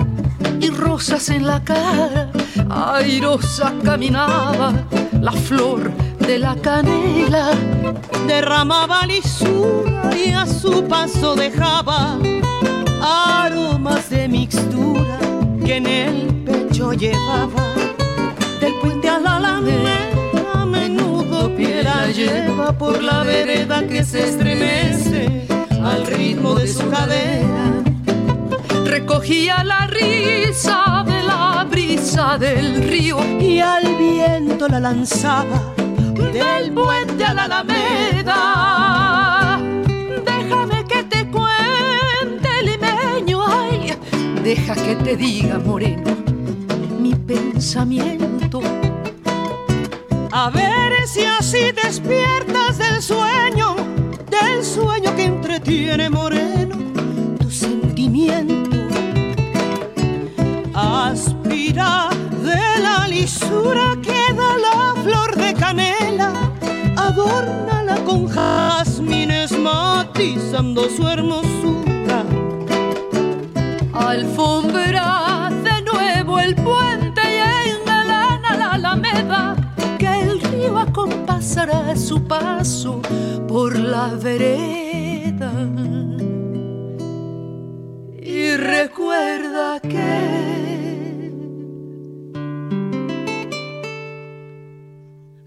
y rosas en la cara, airosa caminaba la flor de la canela, derramaba lisura y a su paso dejaba aromas de mixtura que en el pecho llevaba. Del puente a la alameda, a menudo pie la lleva por la vereda que se estremece al ritmo de su cadera. Recogía la risa de la brisa del río y al viento la lanzaba del puente a la alameda. Déjame que te cuente, limeño, ay, deja que te diga, moreno, mi pensamiento. A ver si así despiertas del sueño, del sueño que entretiene, moreno, tu sentimiento. Aspira de la lisura que da la flor de canela, adórnala con jazmines matizando su hermosura. Alfombra acompasará su paso por la vereda. Y recuerda que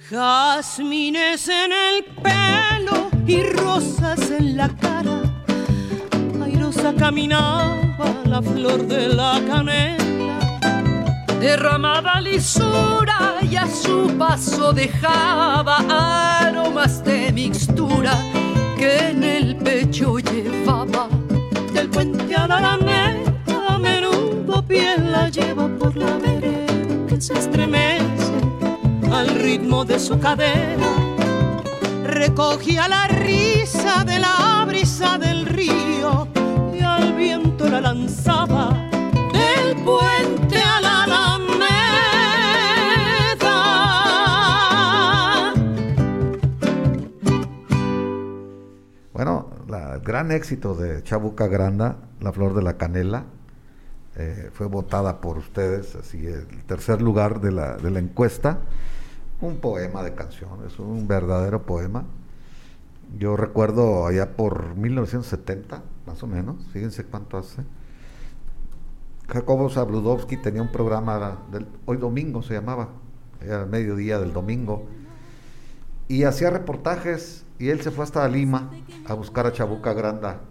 Jazmines en el pelo y rosas en la cara. Airosa caminaba la flor de la canela. Derramaba lisura y a su paso dejaba aromas de mixtura que en el pecho llevaba. Del puente a la alameda, a menudo piel la lleva por la vereda que se estremece al ritmo de su cadera. Recogía la risa de la brisa del río y al viento la lanzaba gran éxito de Chabuca Granda, La Flor de la Canela, eh, fue votada por ustedes, así el tercer lugar de la, encuesta. Un poema de canciones, un verdadero poema. Yo recuerdo allá por 1970, más o menos, fíjense cuánto hace. Jacobo Zabludowski tenía un programa, del, hoy domingo se llamaba, era el mediodía del domingo, y hacía reportajes y él se fue hasta Lima a buscar a Chabuca Granda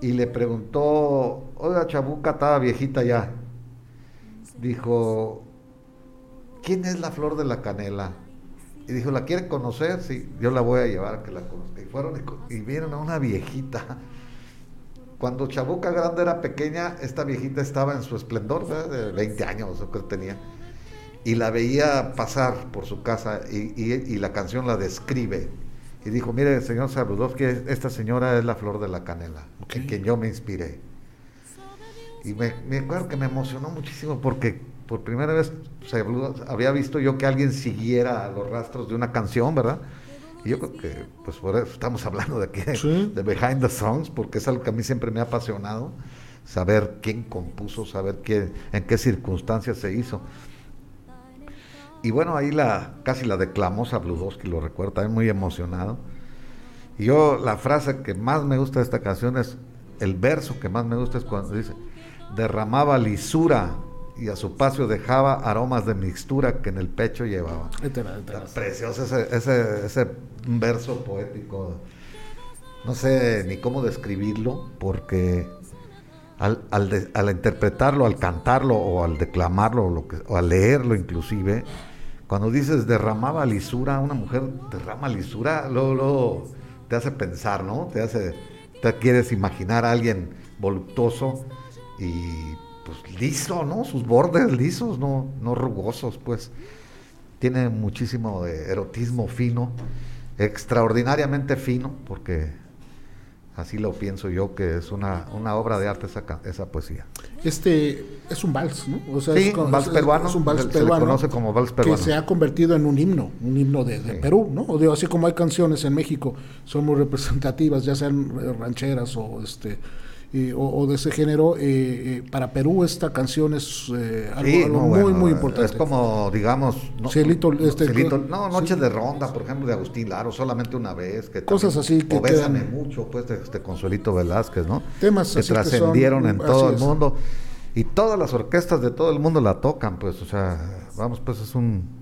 y le preguntó, oiga Chabuca estaba viejita ya, dijo, ¿quién es la flor de la canela? Y dijo, ¿la quiere conocer? Sí, yo la voy a llevar que la conozca. Y fueron y vieron a una viejita. Cuando Chabuca Grande era pequeña, esta viejita estaba en su esplendor, ¿verdad? de 20 años o que tenía y la veía pasar por su casa y, y- y la canción la describe. Y dijo, mire, señor Sarudowski, esta señora es la flor de la canela, en quien yo me inspiré. Y me, me acuerdo que me emocionó muchísimo porque por primera vez Sarudowski- había visto yo que alguien siguiera los rastros de una canción, ¿verdad? Y yo creo que, pues por eso estamos hablando de aquí, Sí. de Behind the Songs, porque es algo que a mí siempre me ha apasionado, saber quién compuso, saber qué, en qué circunstancias se hizo. Y bueno, ahí la casi la declamó Sabludowski, lo recuerdo, también muy emocionado. Y yo la frase que más me gusta de esta canción es, el verso que más me gusta es cuando dice, derramaba lisura y a su paso dejaba aromas de mixtura que en el pecho llevaba. Está precioso ese, ese, ese verso poético. No sé ni cómo describirlo, porque al, al, de- al interpretarlo, al cantarlo o al declamarlo o, lo que, o al leerlo inclusive, cuando dices derramaba lisura, una mujer derrama lisura, luego, luego te hace pensar, ¿no? Te hace, te quieres imaginar a alguien voluptuoso y pues liso, ¿no? Sus bordes lisos, no, no rugosos, pues tiene muchísimo de erotismo fino, extraordinariamente fino, porque así lo pienso yo, que es una, una obra de arte esa, esa poesía. Este es un vals, ¿no? O sea, Sí, es, un vals peruano, es un vals se- se le conoce como vals peruano. Que se ha convertido en un himno, un himno de, de Sí. Perú, ¿no? O digo, así como hay canciones en México, son muy representativas, ya sean rancheras o este eh, o, o de ese género. eh, eh, para Perú esta canción es eh, algo, Sí, algo no, muy, bueno, muy importante. Es como, digamos, no, este, Cielito- que- no, sí. Noche de Ronda, por ejemplo, de Agustín Laro, solamente una vez. Que Cosas también- así que O Bésame quedan- mucho, pues, de este Consuelito Velázquez, ¿no? Temas que así que son- trascendieron en todo el es. mundo. Y todas las orquestas de todo el mundo la tocan, pues, o sea, vamos, pues es un...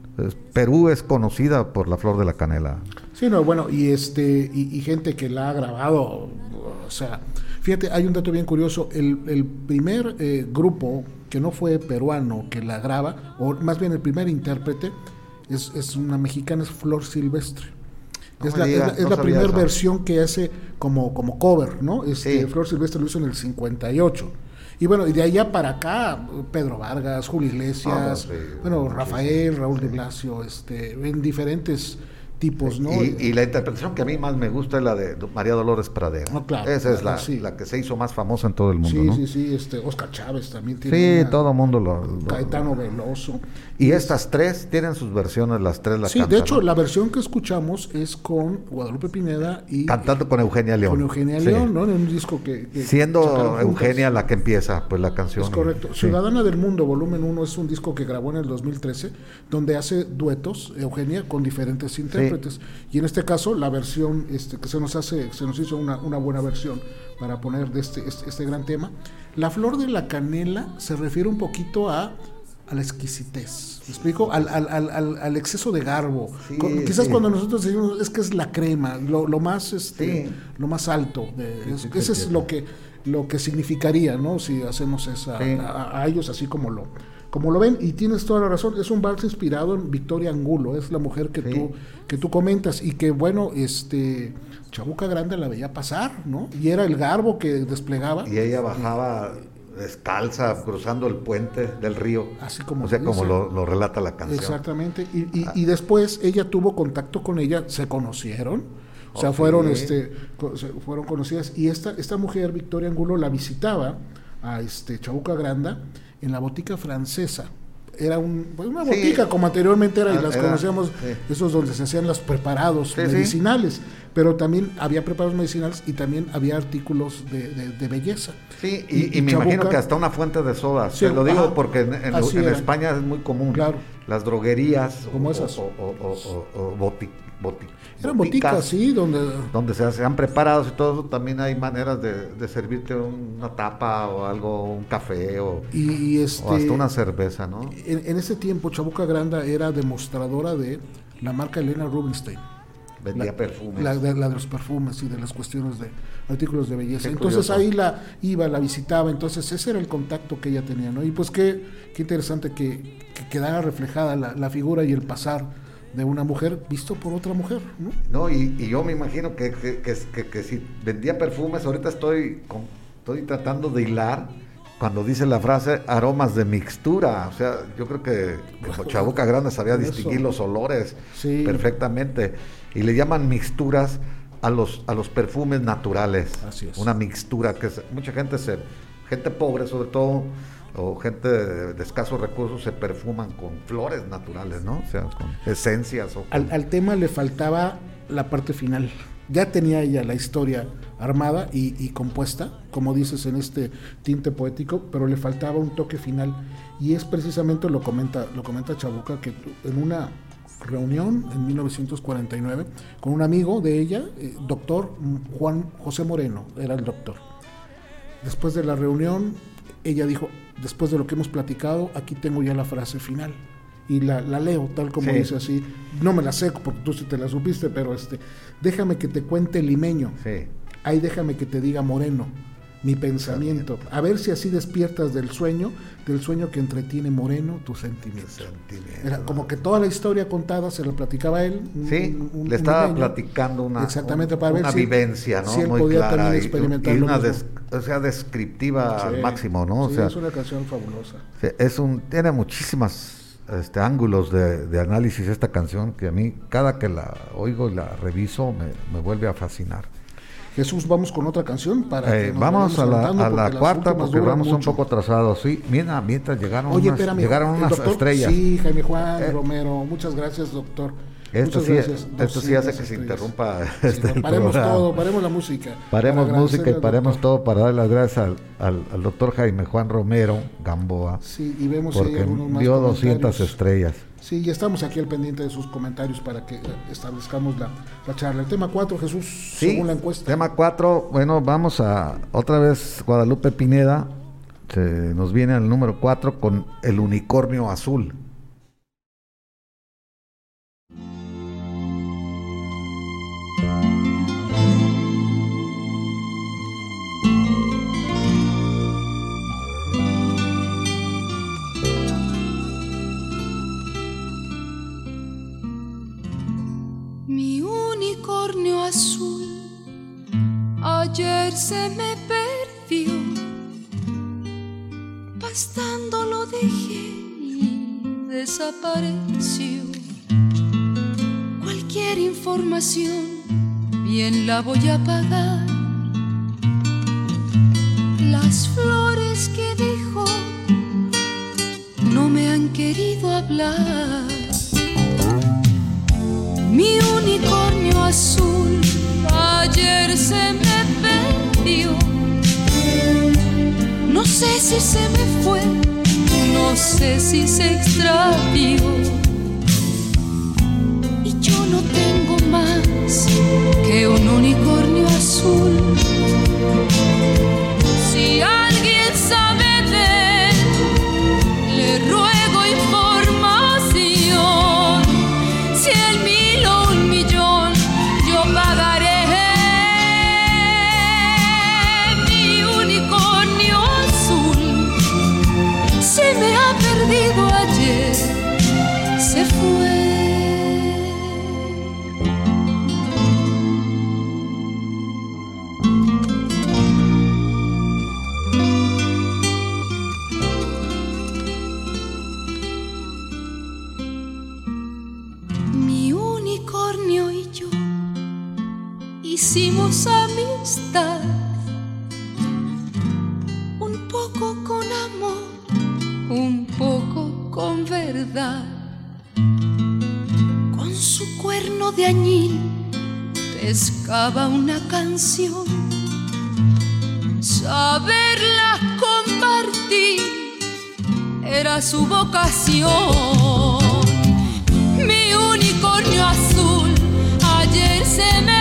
Perú es conocida por la flor de la canela. Sí, no, bueno, y este, y, y gente que la ha grabado, o sea, fíjate, hay un dato bien curioso, el, el primer eh, grupo que no fue peruano que la graba, o más bien el primer intérprete, es, es una mexicana, es Flor Silvestre. No es la, digas, es la- es no la sabía primera versión que hace como, como cover, ¿no? Este, Sí. Flor Silvestre lo hizo en el 58. Y bueno, y de allá para acá, Pedro Vargas, Julio Iglesias, Ah, sí, bueno. Rafael, Raúl de Blasio, este, en diferentes tipos, ¿no? Y, y la interpretación que a mí más me gusta es la de María Dolores Pradera. No, claro, Esa es claro, la, sí. la que se hizo más famosa en todo el mundo, Sí, ¿no? sí, sí, este, Oscar Chávez también tiene Sí, una- todo el mundo lo, lo- Caetano Veloso. Y estas tres tienen sus versiones, las tres las Sí, de hecho, ¿no? la versión que escuchamos es con Guadalupe Pineda y Cantando con Eugenia León. con Eugenia Sí. León, ¿no? En un disco que... que Siendo. Eugenia la que empieza, pues la canción. Es correcto. Sí. Ciudadana del Mundo, volumen 1, es un disco que grabó en el 2013, donde hace duetos, Eugenia, con diferentes intérpretes. Y en este caso, la versión este, que se nos hace, se nos hizo una, una buena versión para poner de este, este, este gran tema. La flor de la canela se refiere un poquito a, a la exquisitez. ¿Me explico? Al, al, al, al- exceso de garbo. Sí, Con- quizás sí. cuando nosotros decimos es que es la crema, lo, lo más este, Sí. lo más alto. de- es- ese es lo que lo que significaría, ¿no? Si hacemos esa a, a ellos así como lo como lo ven y tienes toda la razón, es un vals inspirado en Victoria Angulo, es la mujer que Sí. tú que tú comentas y que bueno, este Chabuca Grande la veía pasar, ¿no? Y era el garbo que desplegaba. Y ella bajaba descalza cruzando el puente del río. Así como O sea, se como lo, lo relata la canción. Exactamente. Y, y- y después ella tuvo contacto con ella, se conocieron. O sea, fueron, este, fueron conocidas. Y esta, esta mujer, Victoria Angulo, la visitaba a este Chabuca Granda en la botica francesa. Era un, pues, una Sí. botica, como anteriormente era, y Ah, las era, conocíamos, sí. esos donde se hacían los preparados Sí, medicinales. Pero también había preparados medicinales y también había artículos de, de- de belleza. Sí, y, Y- me imagino que hasta una fuente de soda. Te lo digo ajá. porque en, en-. España es muy común. Claro. Las droguerías. Como o, esas. O, o, o- o- o boti- boti- Eran boticas, sí, donde Donde se, se han preparado y todo eso, también hay maneras de, de servirte una tapa o algo, un café o, y, este hasta una cerveza, ¿no? En, en ese tiempo, Chabuca Granda era demostradora de la marca Elena Rubinstein. Vendía La- perfumes. La de, la de los perfumes y de las cuestiones de artículos de belleza. Qué entonces curioso. ahí la iba, la visitaba, entonces ese era el contacto que ella tenía, ¿no? Y pues qué, qué interesante que, que quedara reflejada la, figura y el pasar de una mujer visto por otra mujer, ¿no? No, y, y yo me imagino que, que, que- si vendía perfumes, ahorita estoy, con- estoy tratando de hilar cuando dice la frase aromas de mixtura. O sea, yo creo que Chabuca Grande sabía distinguir los olores Sí. perfectamente. Y le llaman mixturas a los, a los perfumes naturales. Así es. Una mixtura que mucha gente se, gente pobre sobre todo, o gente de, de escasos recursos se perfuman con flores naturales, ¿no? O sea, con esencias o con- Al, al tema le faltaba la parte final. Ya tenía ella la historia armada y, y compuesta, como dices en este tinte poético, pero le faltaba un toque final. Y es precisamente, lo comenta, lo comenta Chabuca, que en una reunión en 1949 con un amigo de ella, eh, doctor Juan José Moreno, era el doctor. Después de la reunión, ella dijo, después de lo que hemos platicado, aquí tengo ya la frase final. Y la, la leo tal como Sí. dice así. No me la sé porque tú sí te la supiste, pero este, déjame que te cuente limeño. Sí. Ahí déjame que te diga moreno, mi pensamiento. A ver si así despiertas del sueño, del sueño que entretiene moreno tu sentimiento. Sentimiento. Era como que toda la historia contada se la platicaba él. Sí, un- un le estaba platicando una, Exactamente, para ver una si- vivencia, ¿no? si él Muy podía clara también y- experimentar y, una des- o sea, descriptiva Sí. al máximo, ¿no? O Sí, sea, es una canción fabulosa. es un tiene muchísimas este, ángulos de, de análisis esta canción que a mí cada que la oigo y la reviso me, me vuelve a fascinar. Jesús, vamos con otra canción para Eh, que nos vamos a la, saltando a la porque las cuarta porque vamos un poco atrasados. Sí, mira, mientras llegaron Oye, unas, espérame. llegaron unas doctor- estrellas. Sí, Jaime Juan Eh. Romero. Muchas gracias, doctor. Esto Muchas sí, gracias, esto sí hace 200 que se interrumpa Sí, este, paremos programa. todo, paremos la música. Paremos música y paremos todo para dar las gracias al, al- al doctor Jaime Juan Romero Gamboa, Sí, y vemos porque más dio 200 comentarios. estrellas. Sí, y estamos aquí al pendiente de sus comentarios para que eh, establezcamos la, la charla. El tema 4, Jesús, Sí, según la encuesta. tema 4, bueno, vamos a otra vez Guadalupe Pineda, se nos viene al número 4 con el unicornio azul. Ayer se me perdió. Pastando lo dejé y desapareció. Cualquier información bien la voy a pagar. Las flores que dejó no me han querido hablar. Mi unicornio azul ayer se me perdió. No sé si se me fue, no sé si se extravió. Y yo no tengo más que un unicornio azul. Con su cuerno de añil pescaba una canción, saberla compartir era su vocación. Mi unicornio azul ayer se me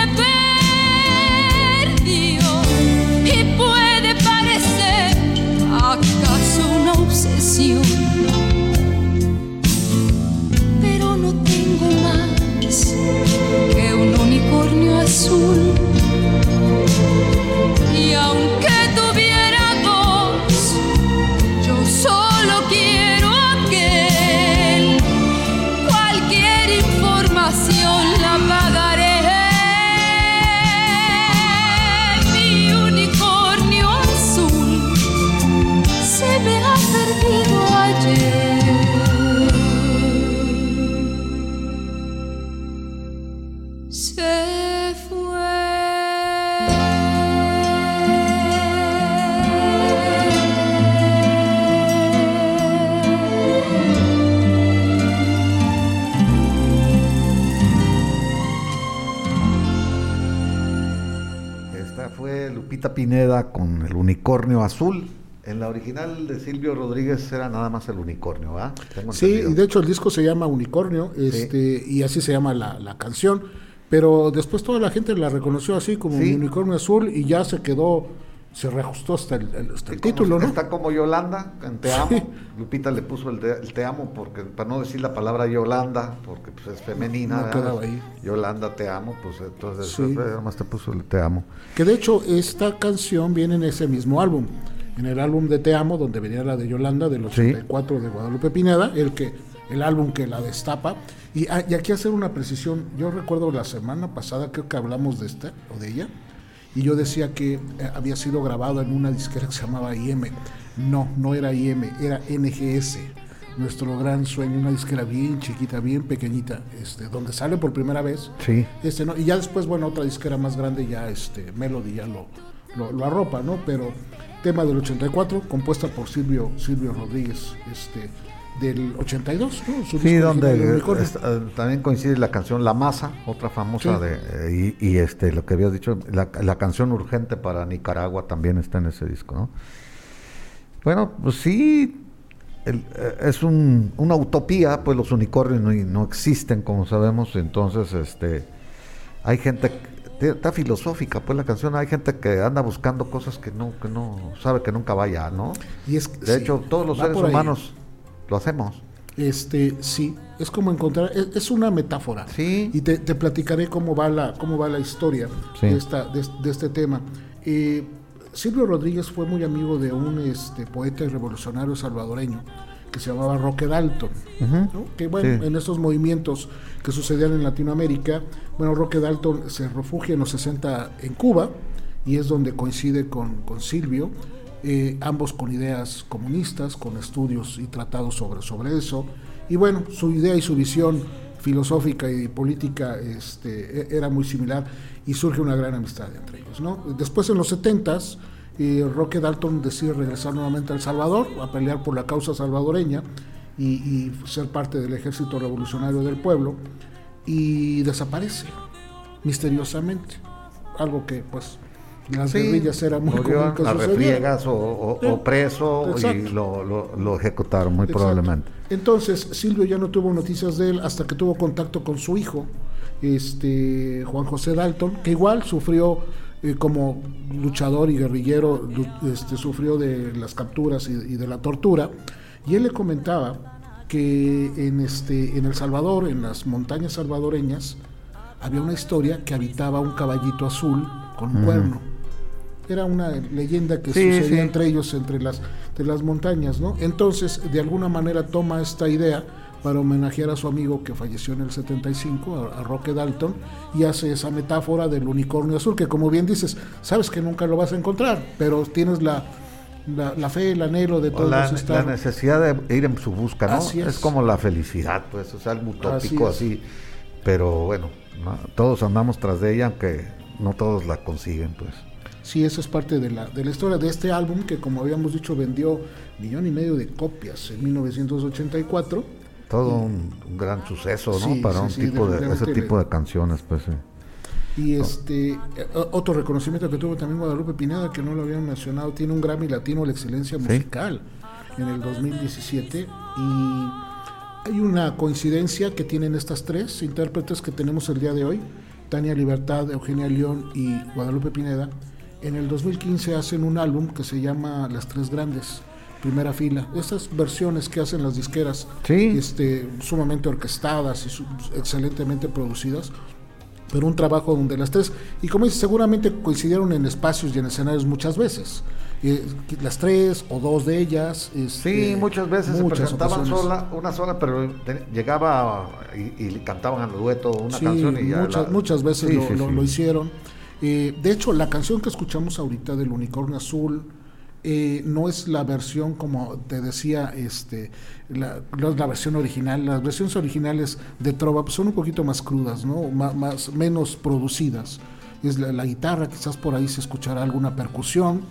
Con el unicornio azul. En la original de Silvio Rodríguez era nada más el unicornio, ¿verdad? Sí, y de hecho el disco se llama Unicornio, este, y así se llama la, la canción. Pero después toda la gente la reconoció así como Sí. unicornio azul y ya se quedó, se reajustó hasta el, el- hasta el Y como título, ¿no? Está como Yolanda, en Te Amo. Sí. Lupita le puso el, de- el Te Amo, porque para no decir la palabra Yolanda, porque pues, es femenina. No ahí. Yolanda, Te Amo, pues entonces Sí. eh, nada más te puso el Te Amo. Que de hecho esta canción viene en ese mismo álbum, en el álbum de Te Amo, donde venía la de Yolanda del Sí. 84 de Guadalupe Pineda, el que el álbum que la destapa. Y, ah, y aquí hacer una precisión, yo recuerdo la semana pasada, creo que hablamos de esta o de ella, y yo decía que eh, había sido grabado en una disquera que se llamaba IM. No, no era IM, era NGS. Nuestro gran sueño, una disquera bien chiquita, bien pequeñita, este, donde sale por primera vez. Sí. Este, ¿no? Y ya después, bueno, otra disquera más grande, ya este, Melody ya lo, lo, lo arropa, ¿no? Pero tema del 84, compuesta por Silvio, Silvio Rodríguez, este, del 82, ¿no? Su Sí, donde eh, es- también coincide la canción La Masa, otra famosa Sí. de eh, y, y, este lo que habías dicho, la, la canción urgente para Nicaragua también está en ese disco, ¿no? Bueno, pues sí, el- eh, es un- una utopía, pues los unicornios no, no existen, como sabemos, entonces este hay gente está filosófica, pues la canción, hay gente que anda buscando cosas que no que no sabe que nunca vaya, ¿no? Y es, De sí, hecho, todos los seres humanos lo hacemos. Este, sí, es como encontrar, es, es una metáfora. Sí. Y te, te platicaré cómo va la, cómo va la historia Sí. de, esta, de, de este tema. Eh, Silvio Rodríguez fue muy amigo de un este, poeta y revolucionario salvadoreño que se llamaba Roque Dalton. ¿no? Que bueno, Sí. en estos movimientos que sucedían en Latinoamérica, bueno, Roque Dalton se refugia en los 60 en Cuba y es donde coincide con, con Silvio, eh, ambos con ideas comunistas, con estudios y tratados sobre, sobre eso. Y bueno, su idea y su visión filosófica y política este, e- era muy similar y surge una gran amistad entre ellos. ¿no? Después en los 70s, eh, Roque Dalton decide regresar nuevamente a El Salvador a pelear por la causa salvadoreña y, y ser parte del ejército revolucionario del pueblo y desaparece misteriosamente. Algo que pues las Sí, guerrillas era muy murió común a refriegas o, o- Sí, o preso exacto. y lo, lo- lo ejecutaron muy Exacto. probablemente. Entonces, Silvio ya no tuvo noticias de él hasta que tuvo contacto con su hijo, este Juan José Dalton, que igual sufrió eh, como luchador y guerrillero, este, sufrió de las capturas y, y de la tortura. Y él le comentaba que en, este, en El Salvador, en las montañas salvadoreñas, había una historia que habitaba un caballito azul con un cuerno. Era una leyenda que Sí, sucedía sí. entre ellos, entre las, las montañas, ¿no? Entonces, de alguna manera toma esta idea para homenajear a su amigo que falleció en el 75, a, a Roque Dalton, y hace esa metáfora del unicornio azul, que como bien dices, sabes que nunca lo vas a encontrar, pero tienes la, la, la fe, el anhelo de todos la, estar- la necesidad de ir en su busca, ¿no? Así es. como la felicidad, pues, es algo utópico Así así. Pero bueno, ¿no? todos andamos tras de ella, aunque no todos la consiguen, pues. Sí, eso es parte de la, de la historia de este álbum que, como habíamos dicho, vendió millón y medio de copias en 1984. Todo un, un gran suceso, ¿no? Sí, Para sí, un sí, tipo de ese tipo de canciones, pues. Y este eh, otro reconocimiento que tuvo también Guadalupe Pineda, que no lo habían mencionado, tiene un Grammy Latino a la excelencia musical en el 2017. Y hay una coincidencia que tienen estas tres intérpretes que tenemos el día de hoy, Tania Libertad, Eugenia León y Guadalupe Pineda. En el 2015 hacen un álbum que se llama Las Tres Grandes, primera fila. Esas versiones que hacen las disqueras, Sí. este, sumamente orquestadas y su- excelentemente producidas, pero un trabajo donde las tres, y como dice, seguramente coincidieron en espacios y en escenarios muchas veces. Eh, las tres o dos de ellas. este, Sí, muchas veces muchas se presentaban ocasiones. sola, una sola, pero te- llegaba y, y cantaban al dueto una Sí, canción y ya. muchas, la- muchas veces Sí, lo, sí, lo- lo hicieron. Eh, de hecho, la canción que escuchamos ahorita del Unicornio Azul eh, no es la versión, como te decía, este, la, la versión original. Las versiones originales de Trova pues, son un poquito más crudas, ¿no? Má- más, menos producidas. Es la, la guitarra, quizás por ahí se escuchará alguna percusión.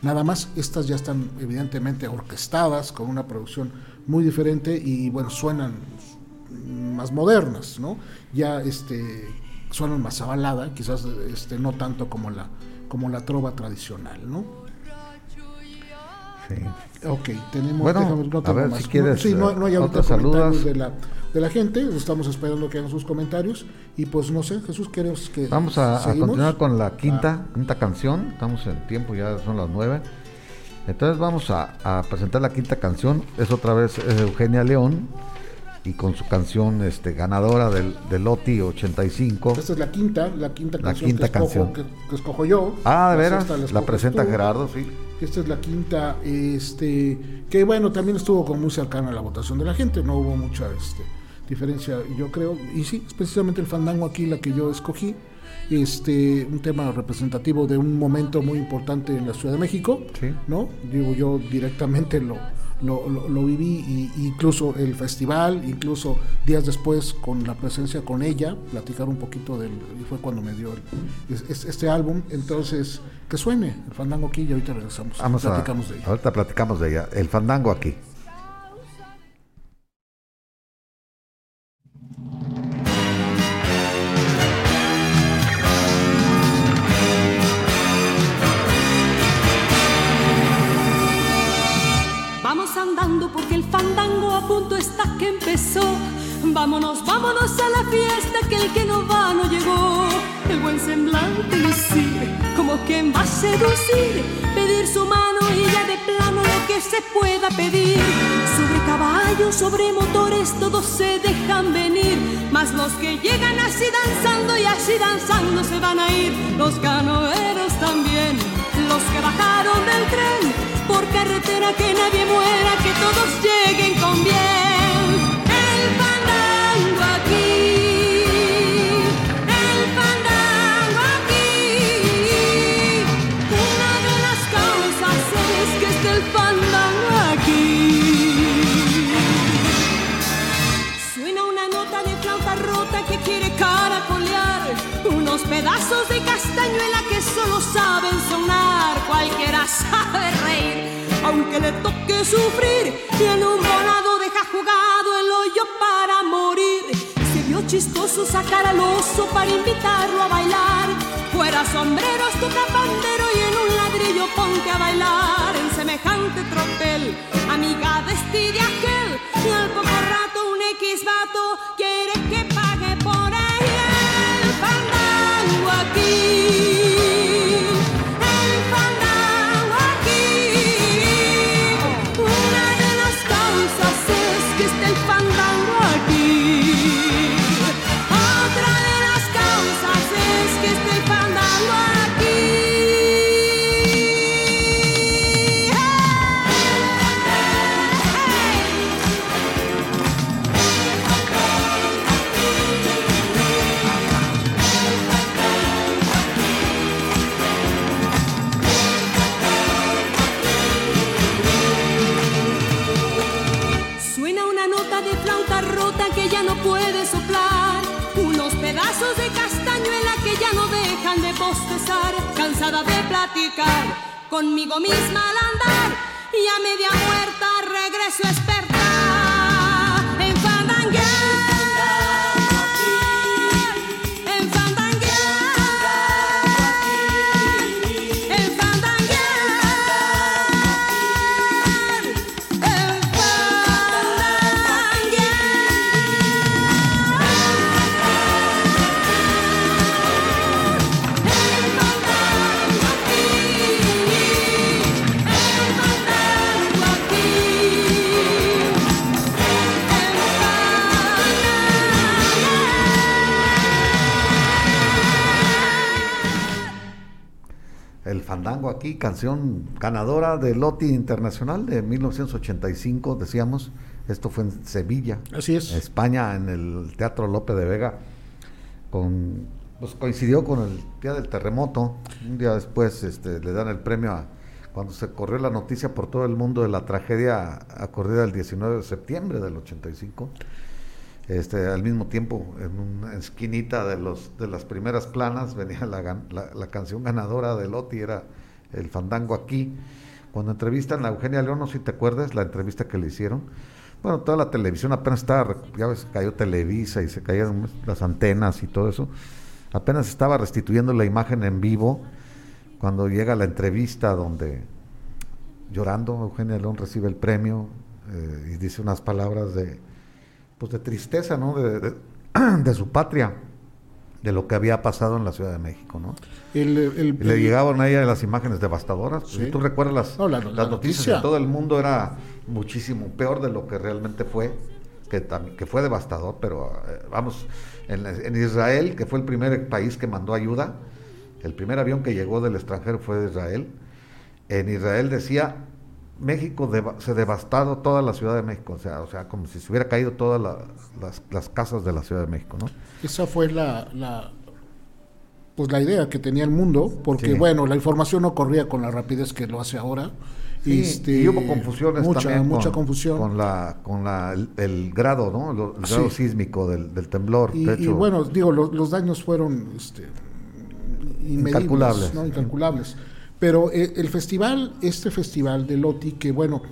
Nada más, estas ya están evidentemente orquestadas, con una producción muy diferente y bueno, suenan más modernas, ¿no? Ya este suenan más a balada, quizás este no tanto como la como la trova tradicional, ¿no? Sí. Ok, tenemos Bueno, déjame, no a tengo ver más. si quieres, sí, no, eh, no hay ahorita otras comentarios de la, de la gente, estamos esperando que hagan sus comentarios y pues no sé, Jesús, ¿queremos que Vamos a, a continuar con la quinta, Ah. quinta canción. Estamos en tiempo, ya son las nueve. Entonces vamos a, a presentar la quinta canción. Es otra vez eh, Eugenia León y con su canción este, ganadora del, del OTI 85. Esta es la quinta, la quinta La canción, quinta que, escojo, canción. que, que escojo yo. Ah, de veras, la presenta tú. Gerardo, sí. Esta es la quinta, este, que bueno, también estuvo como muy cercana a la votación de la gente, no hubo mucha este, diferencia, yo creo, y sí, es precisamente el fandango aquí la que yo escogí, este, un tema representativo de un momento muy importante en la Ciudad de México, Sí. ¿no? Digo, yo directamente lo, lo, lo- lo viví, y, incluso el festival, incluso días después con la presencia con ella, platicar un poquito del, y fue cuando me dio el- es- es- este álbum, entonces, que suene el fandango aquí y ahorita regresamos, Vamos a, platicamos de ella. ahorita platicamos de ella. El fandango aquí. Está que empezó. Vámonos, vámonos a la fiesta que el que no va no llegó. El buen semblante lucir, como quien va a seducir, pedir su mano y ya de plano lo que se pueda pedir. Sobre caballos, sobre motores, todos se dejan venir. Mas los que llegan así danzando y así danzando se van a ir. Los canoeros también, los que bajaron del tren. Por carretera que nadie muera, que todos lleguen con bien. El fandango aquí, el fandango aquí. Una de las causas es que esté el fandango aquí. Suena una nota de flauta rota que quiere caracolear. Unos pedazos de castañuela que solo saben sonar. Cualquiera sabe aunque le toque sufrir. Y en un volado deja jugado el hoyo para morir. Se vio chistoso sacar al oso para invitarlo a bailar. Fuera sombreros, toca pandero y en un ladrillo ponte a bailar. En semejante tropel, amiga de este y de aquel. Y al poco rato un X vato De platicar conmigo misma al andar. Y a media muerta regreso experta Fandango aquí, canción ganadora de Loti Internacional de 1985, decíamos. Esto fue en Sevilla, Así es. España, en el Teatro Lope de Vega. Con, pues coincidió con el día del terremoto. Un día después este, le dan el premio a cuando se corrió la noticia por todo el mundo de la tragedia ocurrida el 19 de septiembre del 85. Este, al mismo tiempo, en una esquinita de, los, de las primeras planas venía la, la- canción ganadora de Loti, era el fandango aquí. Cuando entrevistan a Eugenia León, no sé si te acuerdas, la entrevista que le hicieron. Bueno, toda la televisión apenas estaba, ya ves, cayó Televisa y se caían las antenas y todo eso. Apenas estaba restituyendo la imagen en vivo cuando llega la entrevista donde llorando Eugenia León recibe el premio eh, y dice unas palabras de pues de tristeza, ¿no? De, de- de su patria, de lo que había pasado en la Ciudad de México, ¿no? El, el- Y le llegaban a ella las imágenes devastadoras. Sí. Si tú recuerdas las, No, la- las la noticias noticia. de todo el mundo era muchísimo peor de lo que realmente fue, que, fue devastador, pero eh, vamos, en, en Israel, que fue el primer país que mandó ayuda, el primer avión que llegó del extranjero fue de Israel, en Israel decía, México deva- se devastado toda la Ciudad de México, o sea, o sea como si se hubiera caído todas la- las, las casas de la Ciudad de México, ¿no? Esa fue la, la- pues la idea que tenía el mundo, porque Sí. bueno, la información no corría con la rapidez que lo hace ahora. Sí, Este, y hubo confusiones mucha, también mucha con, confusión. con la con la el, el grado no Lo- el Sí. grado sísmico del, del temblor y, de y hecho bueno, digo, lo- los daños fueron este, inmedibles, Incalculables. ¿no? incalculables. Pero eh, el festival, este festival de Loti, que bueno,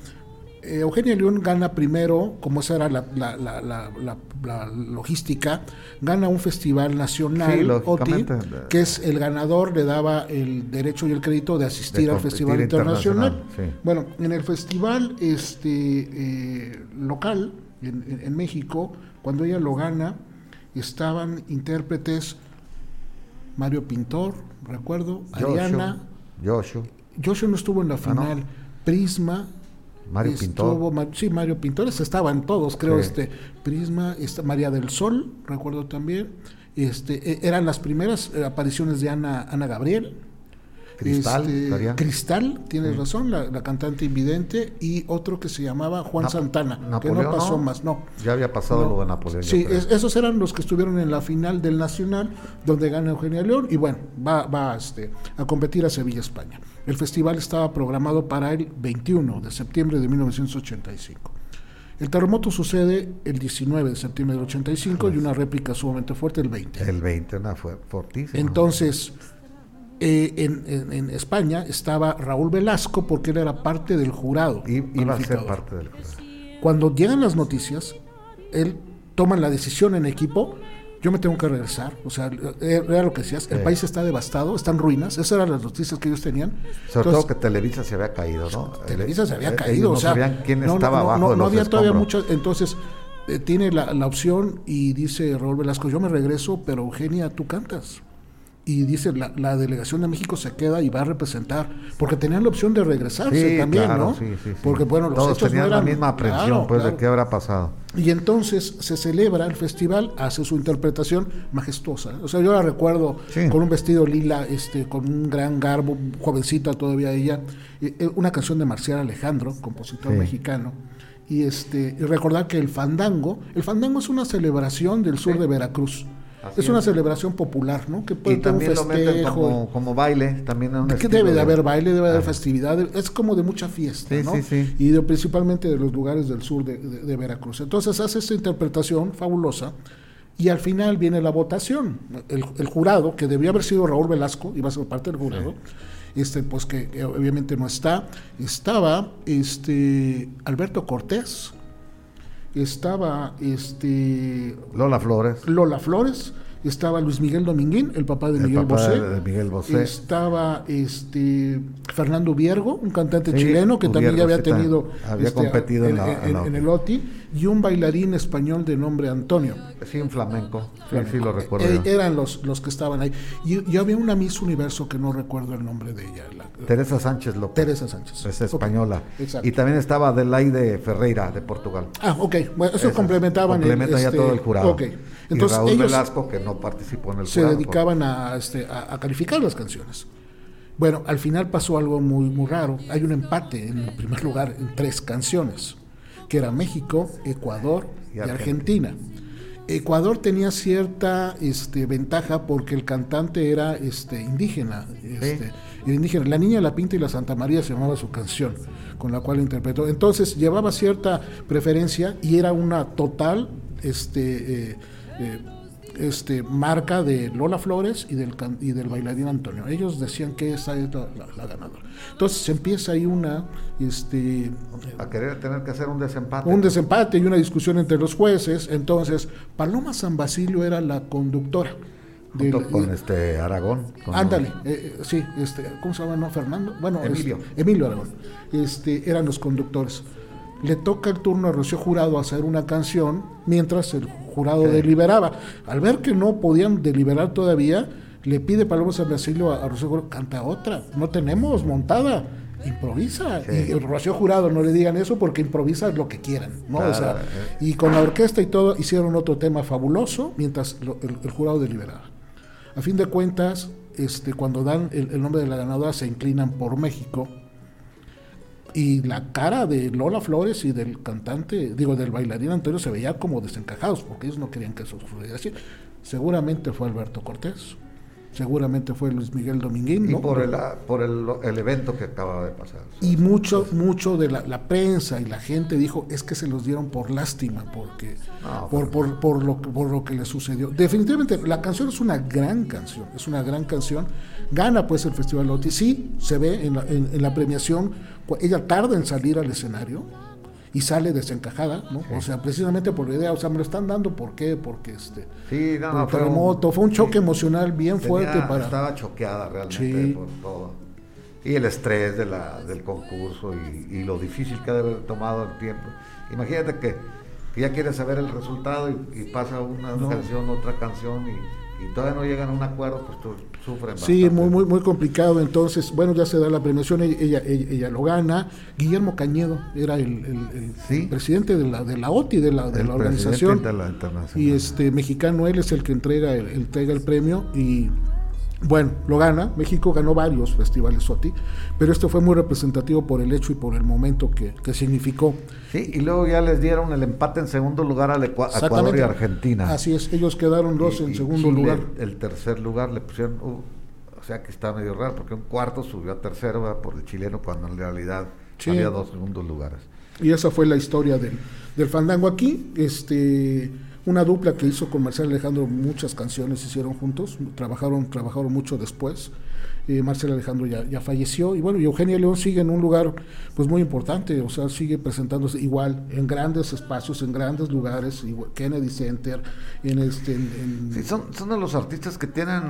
eh, Eugenia León gana primero, como esa era la, la- la- la- la- la logística, gana un festival nacional, Sí, OTI, lógicamente. que es el ganador, le daba el derecho y el crédito de asistir De al festival internacional. internacional, sí. Bueno, en el festival este eh, local, en, en- en México, cuando ella lo gana, estaban intérpretes Mario Pintor, recuerdo, Ariana, Joshua, Joshua no estuvo en la no. final, Prisma, Mario estuvo Pintor. Sí, Mario Pintores estaban todos, creo, Sí. este Prisma, esta María del Sol, recuerdo también. Este, e- eran las primeras eh, apariciones de Ana, Ana Gabriel. Cristal, Este. Cristal, tienes razón, la, la cantante invidente, y otro que se llamaba Juan Santana, que no pasó ¿no? más, no. Ya había pasado No. lo de Napoleón. Sí, es- esos eran los que estuvieron en la final del Nacional, donde gana Eugenia León, y bueno, va, va este, a competir a Sevilla, España. El festival estaba programado para el 21 de septiembre de 1985. El terremoto sucede el 19 de septiembre del 85 y una réplica sumamente fuerte el 20. El 20, una fue fortísima. Entonces, eh, en, en- en España estaba Raúl Velasco porque él era parte del jurado. I- iba a ser parte del jurado. Cuando llegan las noticias, él toma la decisión en equipo, yo me tengo que regresar, o sea, eh, era lo que decías, el país está devastado, está en ruinas, esas eran las noticias que ellos tenían. Sobre Entonces, todo que Televisa se había caído, ¿no? Televisa se había Eh, caído, ellos o no sea, sabían quién no, estaba no, no, abajo no, de no los había todavía mucho, entonces eh, tiene la, la opción y dice Raúl Velasco, yo me regreso, pero Eugenia, tú cantas. Y dice, la, la delegación de México se queda y va a representar, porque tenían la opción de regresarse Sí, también, claro, ¿no? sí, sí, sí. Porque bueno, los Todos hechos no tenían la eran- misma aprensión, Claro, pues, claro. de qué habrá pasado. Y entonces se celebra el festival, hace su interpretación majestuosa. O sea, yo la recuerdo con un vestido lila, este, con un gran garbo, jovencita todavía ella, eh, una canción de Marcial Alejandro, compositor mexicano. Y este, y recordar que el fandango, el fandango es una celebración del sur de Veracruz. Así es una es. celebración popular, ¿no? Que puede Y tener un también lo meten festejo. como, como baile, también un Que debe de haber baile, debe de haber festividad, es como de mucha fiesta, Sí, ¿no? sí, sí. Y de- principalmente de los lugares del sur de, Veracruz. Entonces hace esta interpretación fabulosa y al final viene la votación. El, el jurado, que debió haber sido Raúl Velasco, iba a ser parte del jurado, este, pues que obviamente no está, estaba este, Alberto Cortés, estaba este, Lola Flores, Lola Flores, estaba Luis Miguel Dominguín, el papá de el Miguel papá Bosé. de, de Miguel Bosé. Estaba este Fernando Viergo, un cantante Sí, chileno que también ya había tenido había este, competido en la- en la en el OTI, y un bailarín español de nombre Antonio. Sí, un flamenco. Sí, sí, lo recuerdo. Eh, yo. eran los, los que estaban ahí. Y, y había una Miss Universo que no recuerdo el nombre de ella. la- Teresa Sánchez López. Teresa Sánchez. Es española. exacto. Y también estaba Adelaide Ferreira, de Portugal. Ah, ok. Bueno, eso Esas complementaban. ya este, todo el jurado. Ok. y Entonces Raúl ellos Velasco, que no participó en el se jurado. dedicaban a, este, a, a calificar las canciones. Bueno, al final pasó algo muy, muy raro. Hay un empate en primer lugar en tres canciones, que era México, Ecuador y, Argentina. Ecuador tenía cierta este, ventaja porque el cantante era este, indígena. Este, indígena. La Niña, la Pinta y la Santa María se llamaba su canción, con la cual interpretó. Entonces llevaba cierta preferencia y era una total este, eh, eh, este, marca de Lola Flores y del, y del bailarín Antonio. Ellos decían que esa es la, la- la ganadora. Entonces empieza ahí una, este, A querer tener que hacer un desempate. un desempate y una discusión entre los jueces. Entonces Paloma San Basilio era la conductora. Junto con este Aragón. con- Ándale, eh, eh, sí, este, ¿cómo se llama? No, Fernando. Bueno, Emilio. este, Emilio Aragón. Este, eran los conductores. Le toca el turno a Rocío Jurado hacer una canción mientras el jurado deliberaba. Al ver que no podían deliberar todavía, le pide Paloma San Basilio a, a Rocío Jurado, canta otra, no tenemos montada. Improvisa Sí. y Rocío Jurado no le digan eso porque improvisa lo que quieran, ¿no? O sea, eh. y con la orquesta y todo hicieron otro tema fabuloso mientras lo- el, el jurado deliberaba. A fin de cuentas, este, cuando dan el, el nombre de la ganadora se inclinan por México y la cara de Lola Flores y del cantante, digo, del bailarín Antonio se veía como desencajados porque ellos no querían que eso sucediera así. Seguramente fue Alberto Cortés, seguramente fue Luis Miguel Dominguín, Y ¿no? por, el, por el, el evento que acaba de pasar. Y mucho, mucho de la, la prensa y la gente dijo es que se los dieron por lástima, porque No, por, por, por lo, que- por lo que le sucedió. Definitivamente, la canción es una gran canción, es una gran canción. Gana pues el Festival Loti. Sí, se ve en la, en- en la premiación, ella tarda en salir al escenario y sale desencajada, ¿no? O sea, precisamente por la idea, o sea, me lo están dando, ¿por qué? Porque este, Sí, no, por no, el fue un- terremoto, fue un choque sí. emocional bien Tenía- fuerte para... Estaba choqueada realmente por todo. Y el estrés de la, del concurso y, y lo difícil que ha de haber tomado el tiempo. Imagínate que, que ya quiere saber el resultado y, y pasa una No. canción, otra canción y, y todavía no llegan a un acuerdo, pues tú, sufren Sí, bastante. muy, muy, muy complicado. Entonces, bueno, ya se da la premiación, ella, ella, ella- lo gana. Guillermo Cañedo era el, el- el Sí. presidente de la, de la OTI, de la, de El la organización. de la internacional. Y este mexicano, él es el que entrega el, entrega el premio y bueno, lo gana. México ganó varios festivales OTI, pero este fue muy representativo por el hecho y por el momento que, que significó. Sí, y luego ya les dieron el empate en segundo lugar al Ecua- Ecuador y. Argentina. Así es, ellos quedaron dos Y- en segundo lugar. El tercer lugar le pusieron, uh, o sea que está medio raro, porque un cuarto subió a tercero ¿verdad? por el chileno, cuando en realidad Sí. había dos segundos lugares. Y esa fue la historia del, del fandango aquí. Este, una dupla que hizo con Marcelo Alejandro muchas canciones hicieron juntos, trabajaron, trabajaron mucho después. Eh, Marcelo Alejandro ya, ya falleció y bueno, y Eugenia León sigue en un lugar pues muy importante, o sea, sigue presentándose igual en grandes espacios, en grandes lugares, igual, Kennedy Center, en este, en- en- Sí, son, son de los artistas que tienen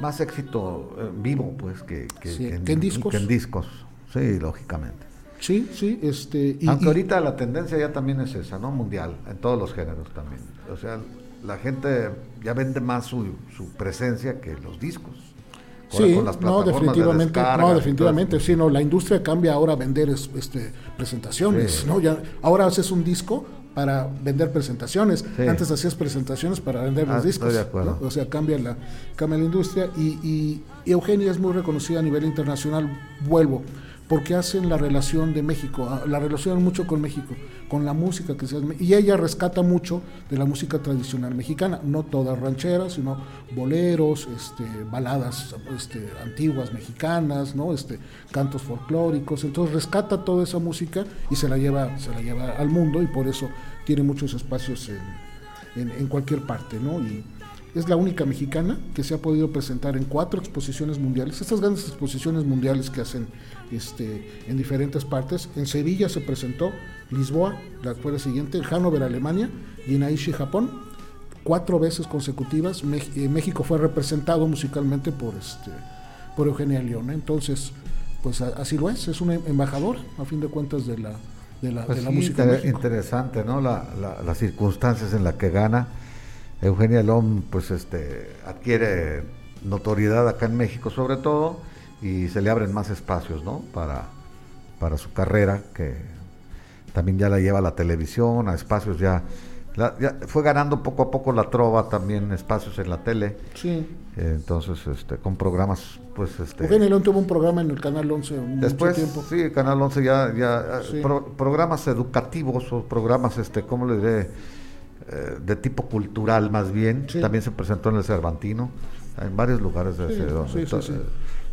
más éxito en vivo, pues, que, que- Sí, que que en discos. que en discos. Sí, lógicamente. Sí, sí, este, y- Aunque y- ahorita la tendencia ya también es esa, ¿no? Mundial, en todos los géneros también. O sea, la gente ya vende más su, su presencia que los discos. Sí, con las no, de definitivamente, no, definitivamente, sí, no, la industria cambia ahora a vender es- este, presentaciones, Sí. ¿no? Ya, ahora haces un disco para vender presentaciones, Sí. antes hacías presentaciones para vender Ah, los discos, estoy de o sea, cambia la, cambia la industria y, y- y Eugenia es muy reconocida a nivel internacional, vuelvo, porque hacen la relación de México, ah, la relacionan mucho con México, con la música que se hace, y ella rescata mucho de la música tradicional mexicana, no todas rancheras, sino boleros, este, baladas este, antiguas mexicanas, ¿no? este, cantos folclóricos, entonces rescata toda esa música y se la lleva, se la lleva al mundo y por eso tiene muchos espacios en, en- en cualquier parte, ¿no? Y, es la única mexicana que se ha podido presentar en cuatro exposiciones mundiales. Estas grandes exposiciones mundiales que hacen este, en diferentes partes. En Sevilla se presentó, Lisboa, la fue la siguiente, Hannover, Alemania, y en Aichi, Japón. Cuatro veces consecutivas eh, México fue representado musicalmente por, este, por Eugenia León. ¿eh? Entonces, pues así lo es, es una embajadora, a fin de cuentas, de la, de la, Pues de la sí, música. inter- interesante, ¿no? La- la- las circunstancias en las que gana. Eugenia Lom, pues, este, adquiere notoriedad acá en México, sobre todo, y se le abren más espacios, ¿no? Para, para su carrera, que también ya la lleva a la televisión, a espacios ya, la- ya fue ganando poco a poco la trova también espacios en la tele. Sí. eh, entonces, este, con programas, pues, este. Eugenia León tuvo un programa en el Canal 11 Después, mucho tiempo. sí, Canal 11 ya, ya Sí. pro- programas educativos o programas, este, ¿cómo le diré? Eh, de tipo cultural más bien. Sí. También se presentó en el Cervantino, en varios lugares de Sí, ese- donde sí,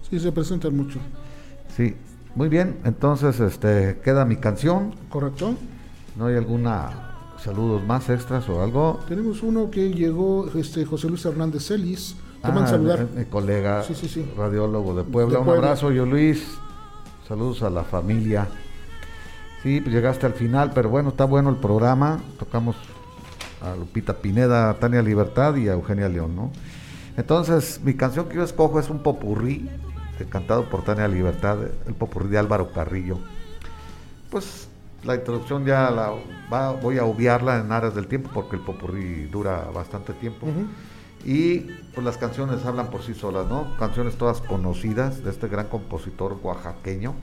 sí, eh, se presentan mucho. sí. Muy bien, entonces este queda mi canción. ¿Correcto? ¿No hay alguna saludos más extras o algo? Tenemos uno que llegó, este José Luis Hernández Celis. Te Ah, saludar. mi, mi colega, Sí, sí, sí. radiólogo de Puebla. De Un Puebla. abrazo, yo Luis. Saludos a la familia. Sí, pues llegaste al final, pero bueno, está bueno el programa. Tocamos a Lupita Pineda, a Tania Libertad y a Eugenia León, ¿no? Entonces, mi canción que yo escojo es un popurrí, eh, cantado por Tania Libertad, el popurrí de Álvaro Carrillo. Pues la introducción ya la va- voy a obviarla en aras del tiempo porque el popurrí dura bastante tiempo. Y pues las canciones hablan por sí solas, ¿no? Canciones todas conocidas de este gran compositor oaxaqueño,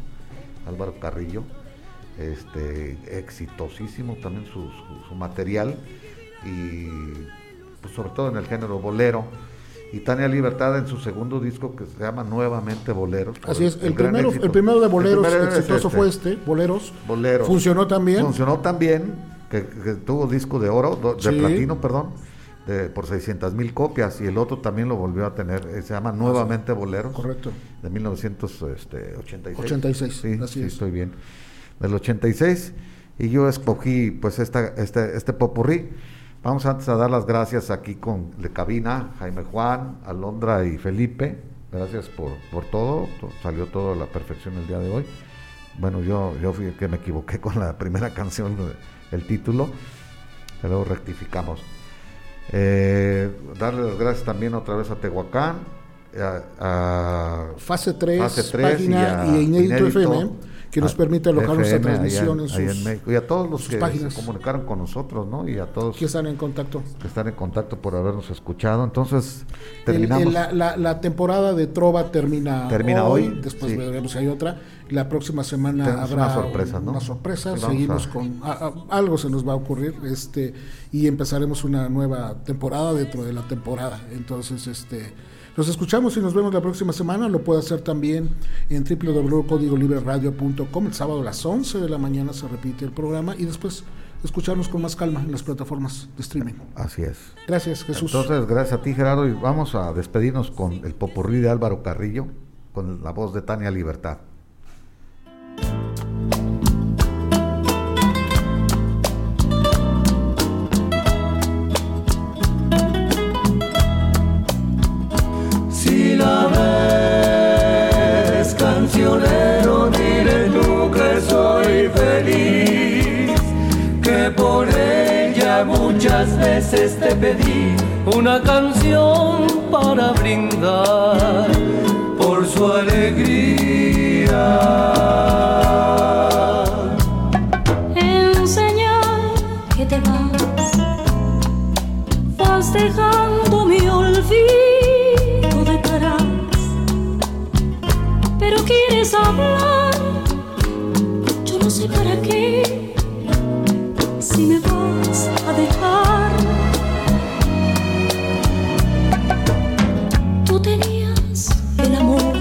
Álvaro Carrillo. Este, exitosísimo también su, su- su material y pues sobre todo en el género bolero. Y Tania Libertad en su segundo disco que se llama Nuevamente Boleros. Así es, el, primero, el primero de El boleros es exitoso este. fue este, Boleros. Boleros. Funcionó también. Funcionó también, que, que tuvo disco de oro, do- de Sí. platino, perdón, de, por 600 mil copias, y el otro también lo volvió a tener, eh, se llama Nuevamente Boleros, Correcto. de 1986. 86, sí, así sí, es. estoy bien. Del 86, y yo escogí pues esta, este, este popurrí. Vamos antes a dar las gracias aquí con de cabina, Jaime Juan, Alondra y Felipe. Gracias por, por todo, to- salió todo a la perfección el día de hoy. Bueno, yo, yo fui el que me equivoqué con la primera canción, el título, pero luego rectificamos. Eh, darle las gracias también otra vez a Tehuacán, a, a Fase 3, Fase página y a y, Inédito, Inédito. FM, que nos permite alojar nuestra allá transmisión en, sus, México. Y a todos los que páginas. se comunicaron con nosotros, ¿no? Y a todos que están en contacto. que están en contacto por habernos escuchado. Entonces, terminamos. el- la, la- la temporada de Trova termina, Termina hoy, Después sí. veremos si hay otra. La próxima semana Tenemos habrá una sorpresa, ¿no? Una sorpresa. Sí, Seguimos a- con a- a- algo se nos va a ocurrir, este y empezaremos una nueva temporada dentro de la temporada. Entonces, este nos escuchamos y nos vemos la próxima semana. Lo puede hacer también en www.codigolibreradio.com. El sábado a las 11 de la mañana se repite el programa y después escucharnos con más calma en las plataformas de streaming. Así es. Gracias, Jesús. Entonces, gracias a ti, Gerardo, y vamos a despedirnos con el popurrí de Álvaro Carrillo, con la voz de Tania Libertad. Cancionero, dile tú que soy feliz, que por ella muchas veces te pedí una canción para brindar por su alegría. En que te vas, vas dejando mi olvido Quieres hablar, yo no sé para qué, si me vas a dejar. Tú tenías el amor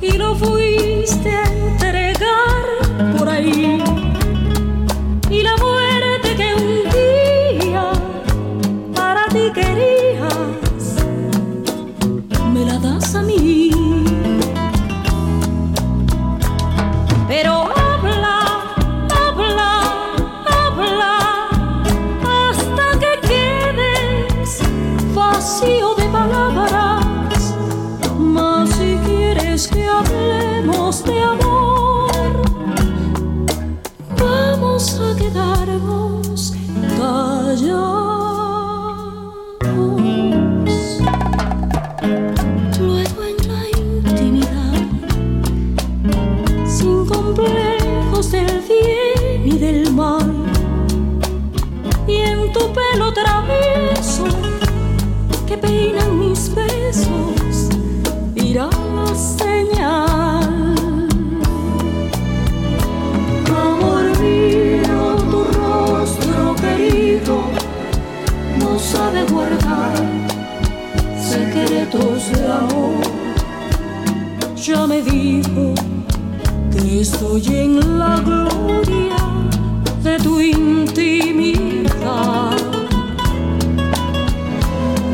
y lo fuiste de amor. Ya me dijo que estoy en la gloria de tu intimidad.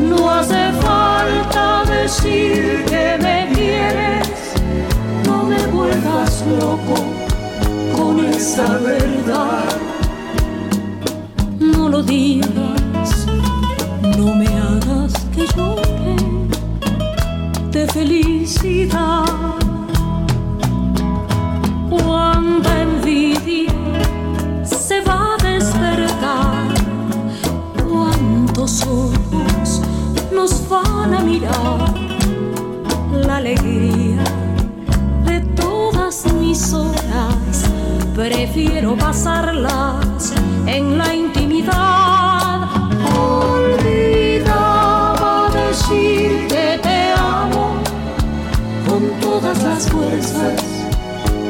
No hace falta decir que me quieres, no me vuelvas loco con esa verdad. No lo digas, felicidad. Cuánta envidia se va a despertar, cuántos ojos nos van a mirar la alegría de todas mis horas. Prefiero pasarlas en la intimidad. Las fuerzas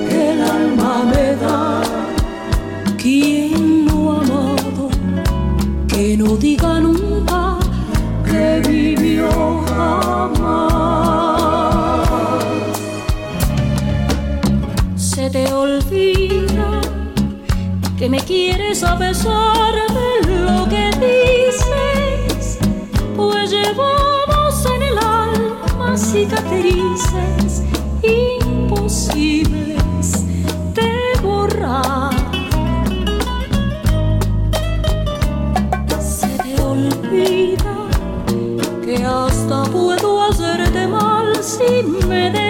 que el alma me da. Quien no ha amado, que no diga nunca que vivió jamás. Se te olvida que me quieres a pesar de lo que dices, pues llevamos en el alma cicatrices imposibles de borrar. Se te olvida que hasta puedo hacerte mal si me decido,